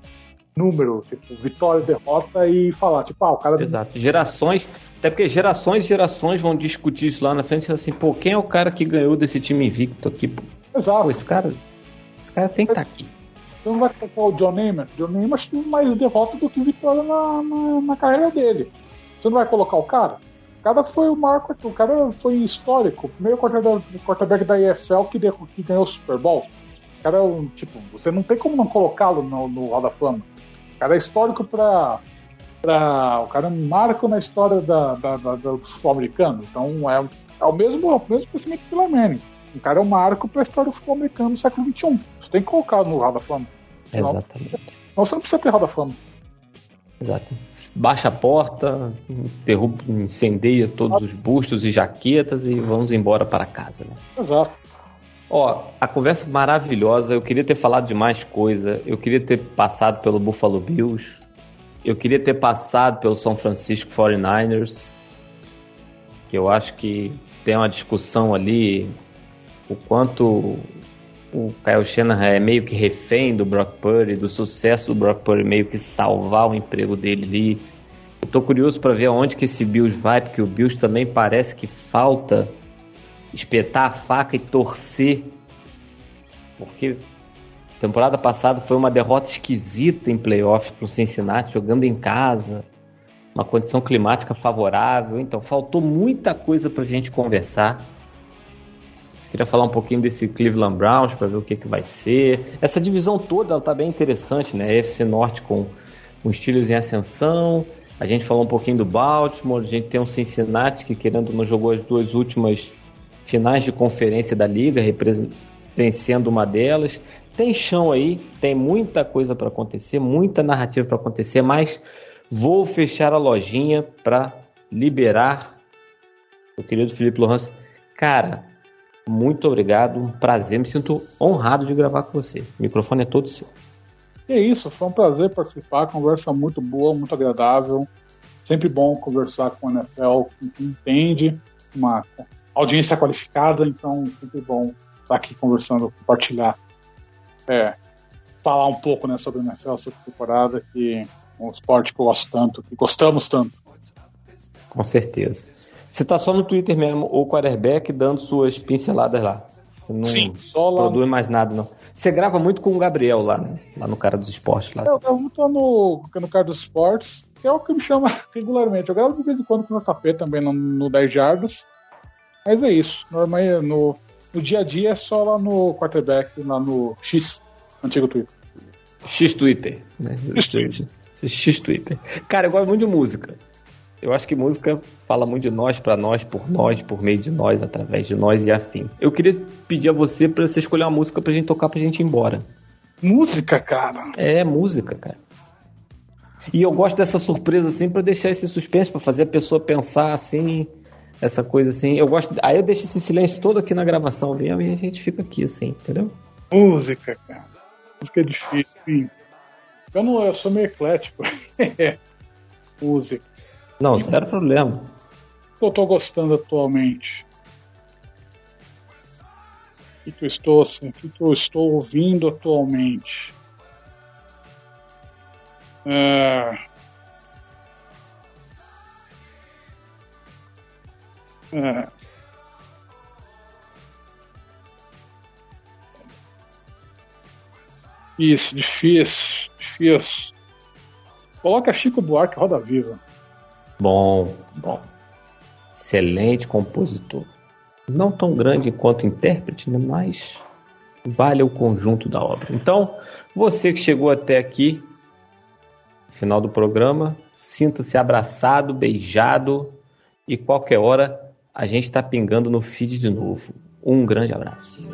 número, tipo, vitória, derrota e falar, tipo, ah, o cara. Exato. Gerações, até porque gerações e gerações vão discutir isso lá na frente, assim, pô, quem é o cara que ganhou desse time invicto aqui? Pô? Exato. Pô, esse cara, esse cara tem que estar tá aqui. Você não vai colocar o John Neyman. John Neyman tem mais derrota do que vitória na, na, na, carreira dele. Você não vai colocar o cara? O cara foi o maior, o cara foi histórico. O primeiro quarterback da EFL que, que ganhou o Super Bowl. O cara é um, tipo, você não tem como não colocá-lo no, no Hall da Fama. O cara é histórico pra, pra. O cara é um marco na história da, da, da do futebol americano. Então é, é o mesmo, é o mesmo pensamento do Manning. O cara é um marco para a história do futebol americano no século XXI. Você tem que colocar no Hall da Fama. Senão, Exatamente. Senão você não precisa ter Hall da Fama. Exato. Baixa a porta, incendeia todos os bustos e jaquetas e vamos embora para casa. Né? Exato. Ó, a conversa maravilhosa. Eu queria ter falado de mais coisa. Eu queria ter passado pelo Buffalo Bills. Eu queria ter passado pelo São Francisco 49ers. Que eu acho que tem uma discussão ali o quanto o Kyle Shanahan é meio que refém do Brock Purdy, do sucesso do Brock Purdy meio que salvar o emprego dele ali. Eu tô curioso para ver aonde que esse Bills vai, porque o Bills também parece que falta espetar a faca e torcer. Porque temporada passada foi uma derrota esquisita em playoffs para o Cincinnati, jogando em casa, uma condição climática favorável. Então faltou muita coisa para a gente conversar. Queria falar um pouquinho desse Cleveland Browns para ver o que, que vai ser. Essa divisão toda ela tá bem interessante, né? FC Norte com, com estilos em ascensão. A gente falou um pouquinho do Baltimore, a gente tem um Cincinnati que querendo não jogou as duas últimas finais de conferência da liga, vencendo uma delas. Tem chão aí, tem muita coisa para acontecer, muita narrativa para acontecer, mas vou fechar a lojinha para liberar o querido Felipe Lohans. Cara, muito obrigado, um prazer, me sinto honrado de gravar com você. O microfone é todo seu. é isso, foi um prazer participar, conversa muito boa, muito agradável. Sempre bom conversar com o NFL, com quem entende, uma audiência qualificada, então sempre bom estar aqui conversando, compartilhar, é, falar um pouco né, sobre o NFL, sobre a temporada, que é um esporte que eu gosto tanto, que gostamos tanto. Com certeza. Você tá só no Twitter mesmo, ou quarterback, dando suas pinceladas lá. Você não Sim, só lá produz no... mais nada, não. Você grava muito com o Gabriel lá, né? Lá no Cara dos Esportes. Lá. Eu gravo muito no, no Cara dos Esportes, que é o que me chama regularmente. Eu gravo de vez em quando com o JP também no, no 10 Jardas. Mas é isso. Normal, no, no dia a dia é só lá no quarterback, lá no X, antigo Twitter. X Twitter, né? X Twitter. X Twitter. Cara, eu gosto muito de música. Eu acho que música fala muito de nós, para nós, por nós, por meio de nós, através de nós e afim. Eu queria pedir a você para você escolher uma música pra gente tocar pra gente ir embora. Música, cara? É, música, cara. E eu gosto dessa surpresa assim para deixar esse suspense, para fazer a pessoa pensar assim, essa coisa assim. Eu gosto. Aí eu deixo esse silêncio todo aqui na gravação mesmo e a gente fica aqui assim, entendeu? Música, cara. Música é difícil. Eu não, eu sou meio eclético. música. Não, zero problema. Eu tô gostando atualmente. que, que eu estou assim, o que, que eu estou ouvindo atualmente? É... É... Isso, difícil, difícil. Coloca Chico Buarque Roda Viva. Bom, bom. Excelente compositor. Não tão grande quanto intérprete, né, mas vale o conjunto da obra. Então, você que chegou até aqui, final do programa, sinta-se abraçado, beijado e qualquer hora a gente está pingando no feed de novo. Um grande abraço.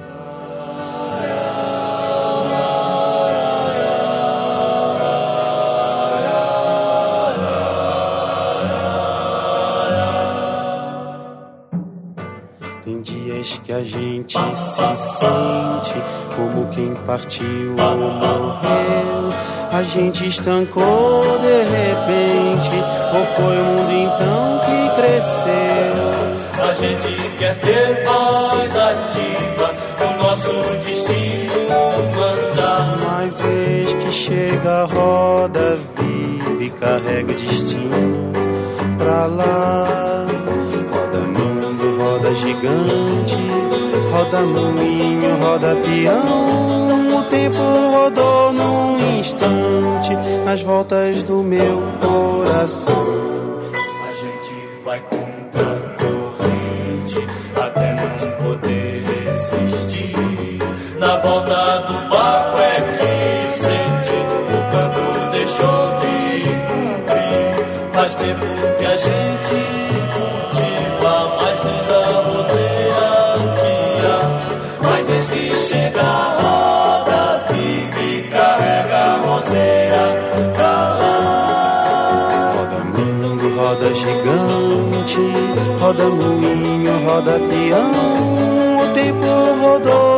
que a gente se sente como quem partiu ou morreu. A gente estancou de repente, ou foi o mundo então que cresceu? Gente quer ter voz ativa, o nosso destino mandar. Mas eis que chega a roda viva e carrega o destino pra lá roda gigante, roda moinho, roda peão. O tempo rodou num instante nas voltas do meu coração. Volta do barco é que sente o campo deixou de cumprir. Faz tempo que a gente chega a roda vive carrega a roseira pra lá. Roda mundo, roda gigante, roda moinho, roda peão. O tempo rodou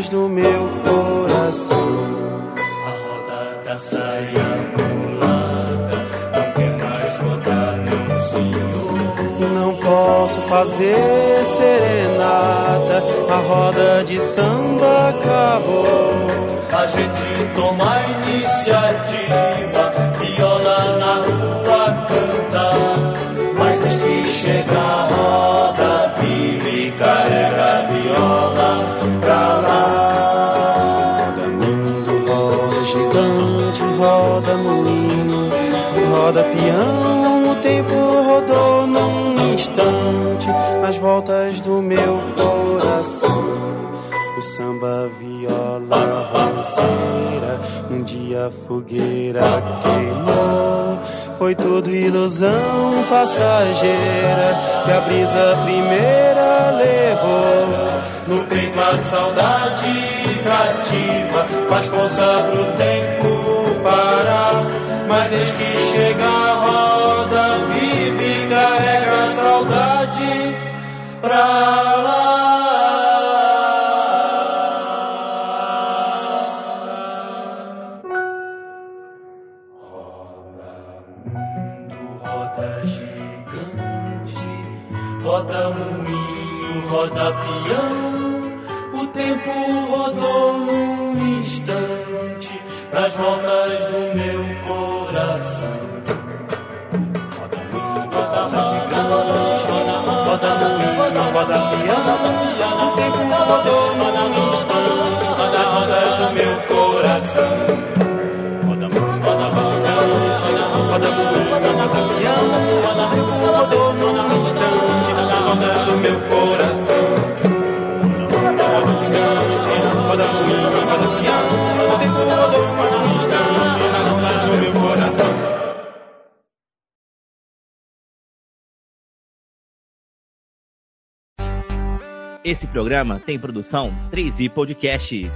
voltas do meu coração. A roda da saia mulata não quer mais rodar, não senhor. Não posso fazer serenata, a roda de samba acabou. A gente toma a iniciativa, viola na rua canta, mas antes que chega O samba, viola, roseira, um dia a fogueira queimou. Foi tudo ilusão passageira que a brisa primeira levou. No peito a saudade cativa faz força pro tempo parar. Mas desde que chega a roda vive e carrega a saudade pra programa tem produção 3i Podcasts.